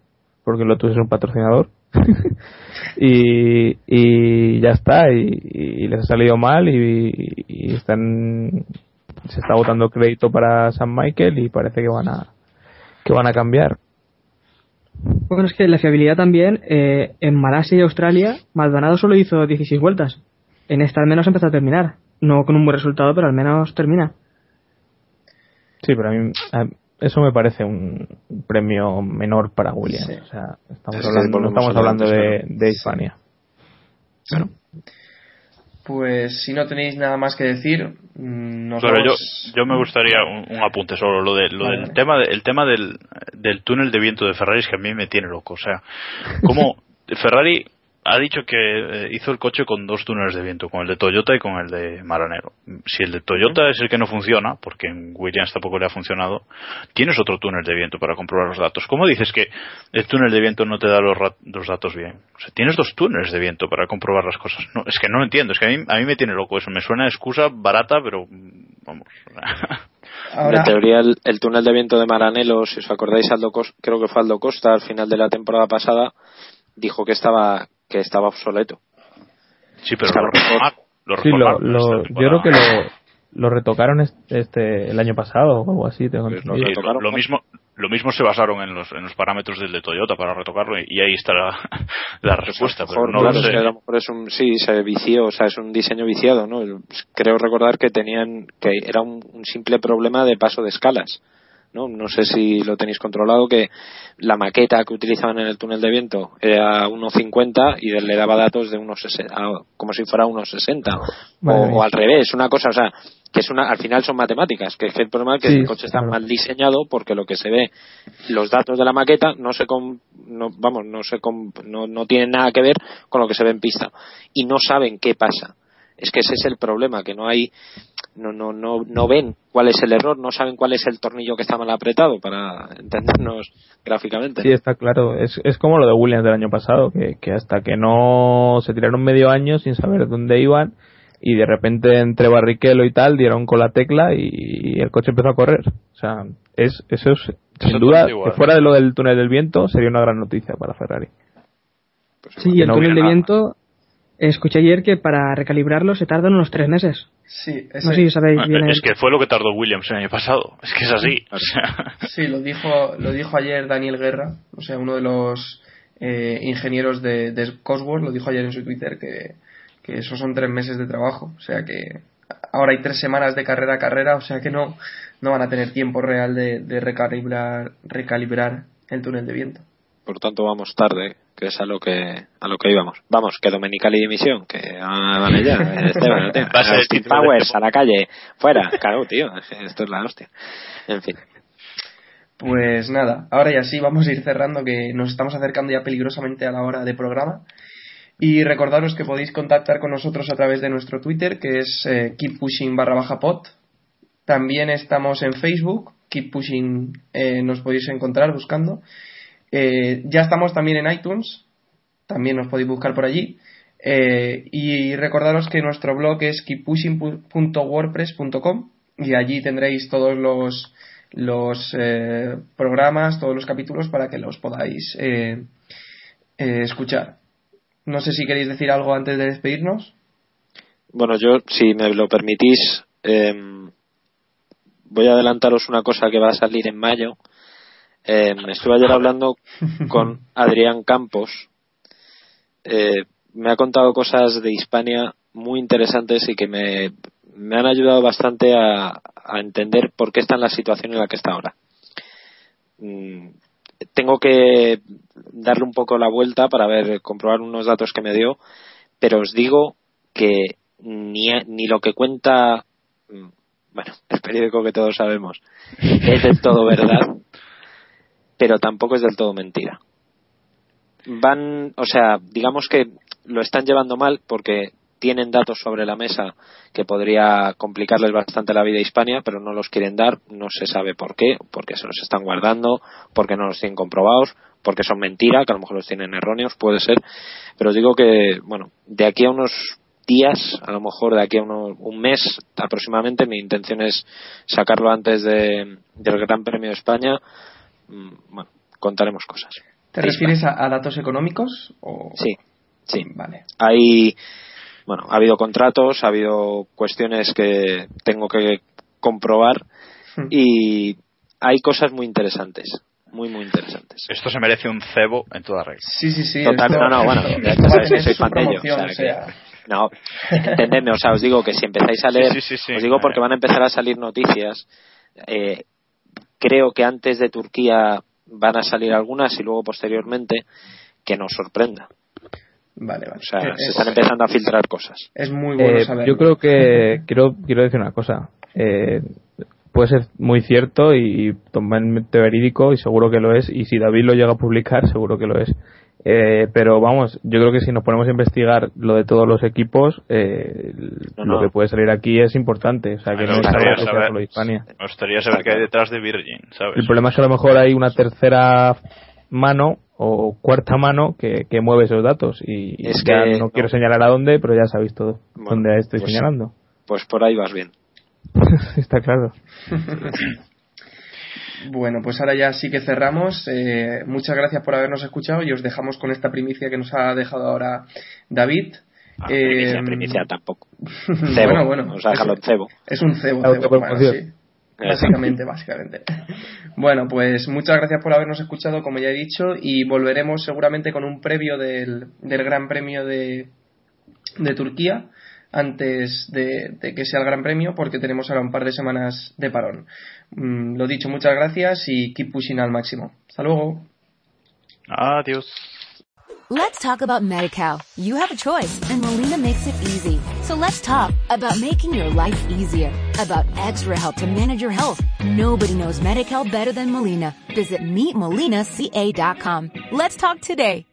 porque Lotus es un patrocinador. y, y ya está, y, y les ha salido mal y, y están se está votando crédito para San Michael y parece que van a que van a cambiar. Bueno, es que la fiabilidad también, eh, en Malasia y Australia, Maldonado solo hizo 16 vueltas. En esta al menos empezó a terminar. No con un buen resultado, pero al menos termina. Sí, pero a mí a- eso me parece un premio menor para Williams. Sí. O sea, estamos Es hablando, no estamos hablando antes, de, claro. de Hispania. Pues si no tenéis nada más que decir, mm, nos Claro, yo, yo me gustaría un, un apunte solo lo de lo Vale, del vale. tema de- el tema del, del túnel de viento de Ferrari es que a mí me tiene loco o sea como Ferrari ha dicho que eh, hizo el coche con dos túneles de viento con el de Toyota y con el de Maranero. Si el de Toyota es el que no funciona porque en Williams tampoco le ha funcionado tienes otro túnel de viento para comprobar los datos. ¿cómo dices que el túnel de viento no te da los, ra- los datos bien? o sea tienes dos túneles de viento para comprobar las cosas. No es que no lo entiendo es que a mí, a mí me tiene loco eso. Me suena a excusa barata pero vamos Ahora, En teoría, el, el túnel de viento de Maranello, si os acordáis, Aldo Cos- creo que fue Aldo Costa al final de la temporada pasada, dijo que estaba que estaba obsoleto. Sí, pero Es que a lo lo reformaron. Lo Sí, lo, lo- esta yo creo que lo, lo retocaron este, este- el año pasado o algo así. Tengo Pues lo. Sí, lo, lo mismo lo mismo se basaron en los, en los parámetros del de Toyota para retocarlo y, y ahí está la, la respuesta, pero Mejor, no claro, lo es sé. que a lo mejor es un sí se vició o sea es un diseño viciado no creo recordar que tenían que era un, un simple problema de paso de escalas no no sé si lo tenéis controlado que la maqueta que utilizaban en el túnel de viento era 1.50 y le daba datos de unos 60, a- como si fuera unos 60 Madre o, mía. o al revés una cosa o sea que es una al final son matemáticas que es que el problema es que Sí, el coche está claro. mal diseñado porque lo que se ve los datos de la maqueta no se com- no, vamos no se com- no, no tienen nada que ver con lo que se ve en pista y no saben qué pasa es que ese es el problema que no hay no no no no ven cuál es el error no saben cuál es el tornillo que está mal apretado para entendernos gráficamente Sí, está claro. Es, es como lo de Williams del año pasado, que, que hasta que no se tiraron medio año sin saber dónde iban y de repente entre Barrichello y tal dieron con la tecla y, el coche empezó a correr. O sea, es, eso es, sin duda, igual. que fuera de lo del túnel del viento sería una gran noticia para Ferrari. Sí, y el no túnel hubiera de nada. viento, escuché ayer que para recalibrarlo se tardan unos tres meses. sí, No ese- sé si sabéis Ah, bien. Es el- que fue lo que tardó Williams el año pasado. Es que es así. O sea, Sí, lo dijo, lo dijo ayer Daniel Guerra, o sea, uno de los eh, ingenieros de, de Cosworth, lo dijo ayer en su Twitter que, que esos son tres meses de trabajo, o sea que ahora hay tres semanas de carrera a carrera, o sea que no, no van a tener tiempo real de, de recalibrar, recalibrar el túnel de viento. por tanto vamos tarde que es a lo que a lo que íbamos vamos que Domenical y dimisión que ah, vale ya eh, Esteban, tío. Va a ser el Powers este a la calle fuera claro tío esto es la hostia en fin Pues nada, ahora ya sí, vamos a ir cerrando que nos estamos acercando ya peligrosamente a la hora de programa. Y recordaros que podéis contactar con nosotros a través de nuestro Twitter, que es eh, keep pushing barra baja pod. También estamos en Facebook, keep pushing eh, nos podéis encontrar buscando. Eh, ya estamos también en iTunes, también nos podéis buscar por allí. Eh, y recordaros que nuestro blog es keeppushing.wordpress.com y allí tendréis todos los, eh, programas, todos los capítulos para que los podáis eh, eh, escuchar. No sé si queréis decir algo antes de despedirnos. Bueno, yo, si me lo permitís, em, voy a adelantaros una cosa que va a salir en mayo. Em, estuve ayer hablando con Adrián Campos. Eh, me ha contado cosas de Hispania muy interesantes y que me, han ayudado bastante a, a entender por qué está en la situación en la que está ahora. Mm, tengo que darle un poco la vuelta para ver, comprobar unos datos que me dio, pero os digo que ni, ni lo que cuenta, mm, bueno, el periódico que todos sabemos, es del todo verdad, pero tampoco es del todo mentira. Van, o sea, digamos que lo están llevando mal porque tienen datos sobre la mesa que podría complicarles bastante la vida a Hispania, pero no los quieren dar, no se sabe por qué, porque se los están guardando, porque no los tienen comprobados, porque son mentira, que a lo mejor los tienen erróneos, puede ser, pero digo que, bueno, de aquí a unos días, a lo mejor de aquí a unos, un mes aproximadamente, mi intención es sacarlo antes de, del Gran Premio de España. Mm, Bueno, contaremos cosas. ¿Te refieres a, a datos económicos? O... Sí, sí. Vale. Hay, bueno, ha habido contratos, ha habido cuestiones que tengo que comprobar Hmm. y hay cosas muy interesantes, muy, muy interesantes. Esto se merece un cebo en toda regla. Sí, sí, sí. Total, esto- no, no, bueno, ya sabes que soy fan de ello, o sea, o sea, No, entendedme, o sea, os digo que si empezáis a leer, Sí, sí, sí, sí. os digo porque van a empezar a salir noticias. eh, creo que antes de Turquía van a salir algunas y luego posteriormente que nos sorprenda. Vale, vale. O sea, Es- se están empezando a filtrar cosas. Es muy bueno Eh, saberlo. yo creo que quiero quiero decir una cosa. Eh, puede ser muy cierto y totalmente verídico y seguro que lo es. Y si David lo llega a publicar, seguro que lo es. Eh, pero vamos, yo creo que si nos ponemos a investigar lo de todos los equipos, eh, No, lo que puede salir aquí es importante. O sea, que Me no es gustaría algo que sea saber- solo de Hispania. Me gustaría saber qué hay detrás de Virgin, ¿sabes? El problema es que a lo mejor hay una tercera mano o cuarta mano que, que mueve esos datos y y Es ya que no, no. quiero señalar a dónde, pero ya sabéis todo Bueno, dónde estoy pues- señalando. Pues por ahí vas bien. Está claro. Bueno, pues ahora ya sí que cerramos. Eh, muchas gracias por habernos escuchado y os dejamos con esta primicia que nos ha dejado ahora David. Ah, Eh, primicia, primicia tampoco. Cebo. bueno, bueno. Vamos a dejarlo en cebo. Es un cebo, La cebo, bueno, sí. Básicamente, básicamente. Bueno, pues muchas gracias por habernos escuchado, como ya he dicho, y volveremos seguramente con un previo del, del Gran Premio de, de Turquía antes de, de que sea el Gran Premio, porque tenemos ahora un par de semanas de parón. Mm, lo dicho, muchas gracias y keep pushing al máximo. Hasta luego. Adiós. Let's talk about MediCal. You have a choice, and Molina makes it easy. So let's talk about making your life easier, about extra help to manage your health. Nobody knows MediCal better than Molina. Visit meetmolinaca.com. Let's talk today.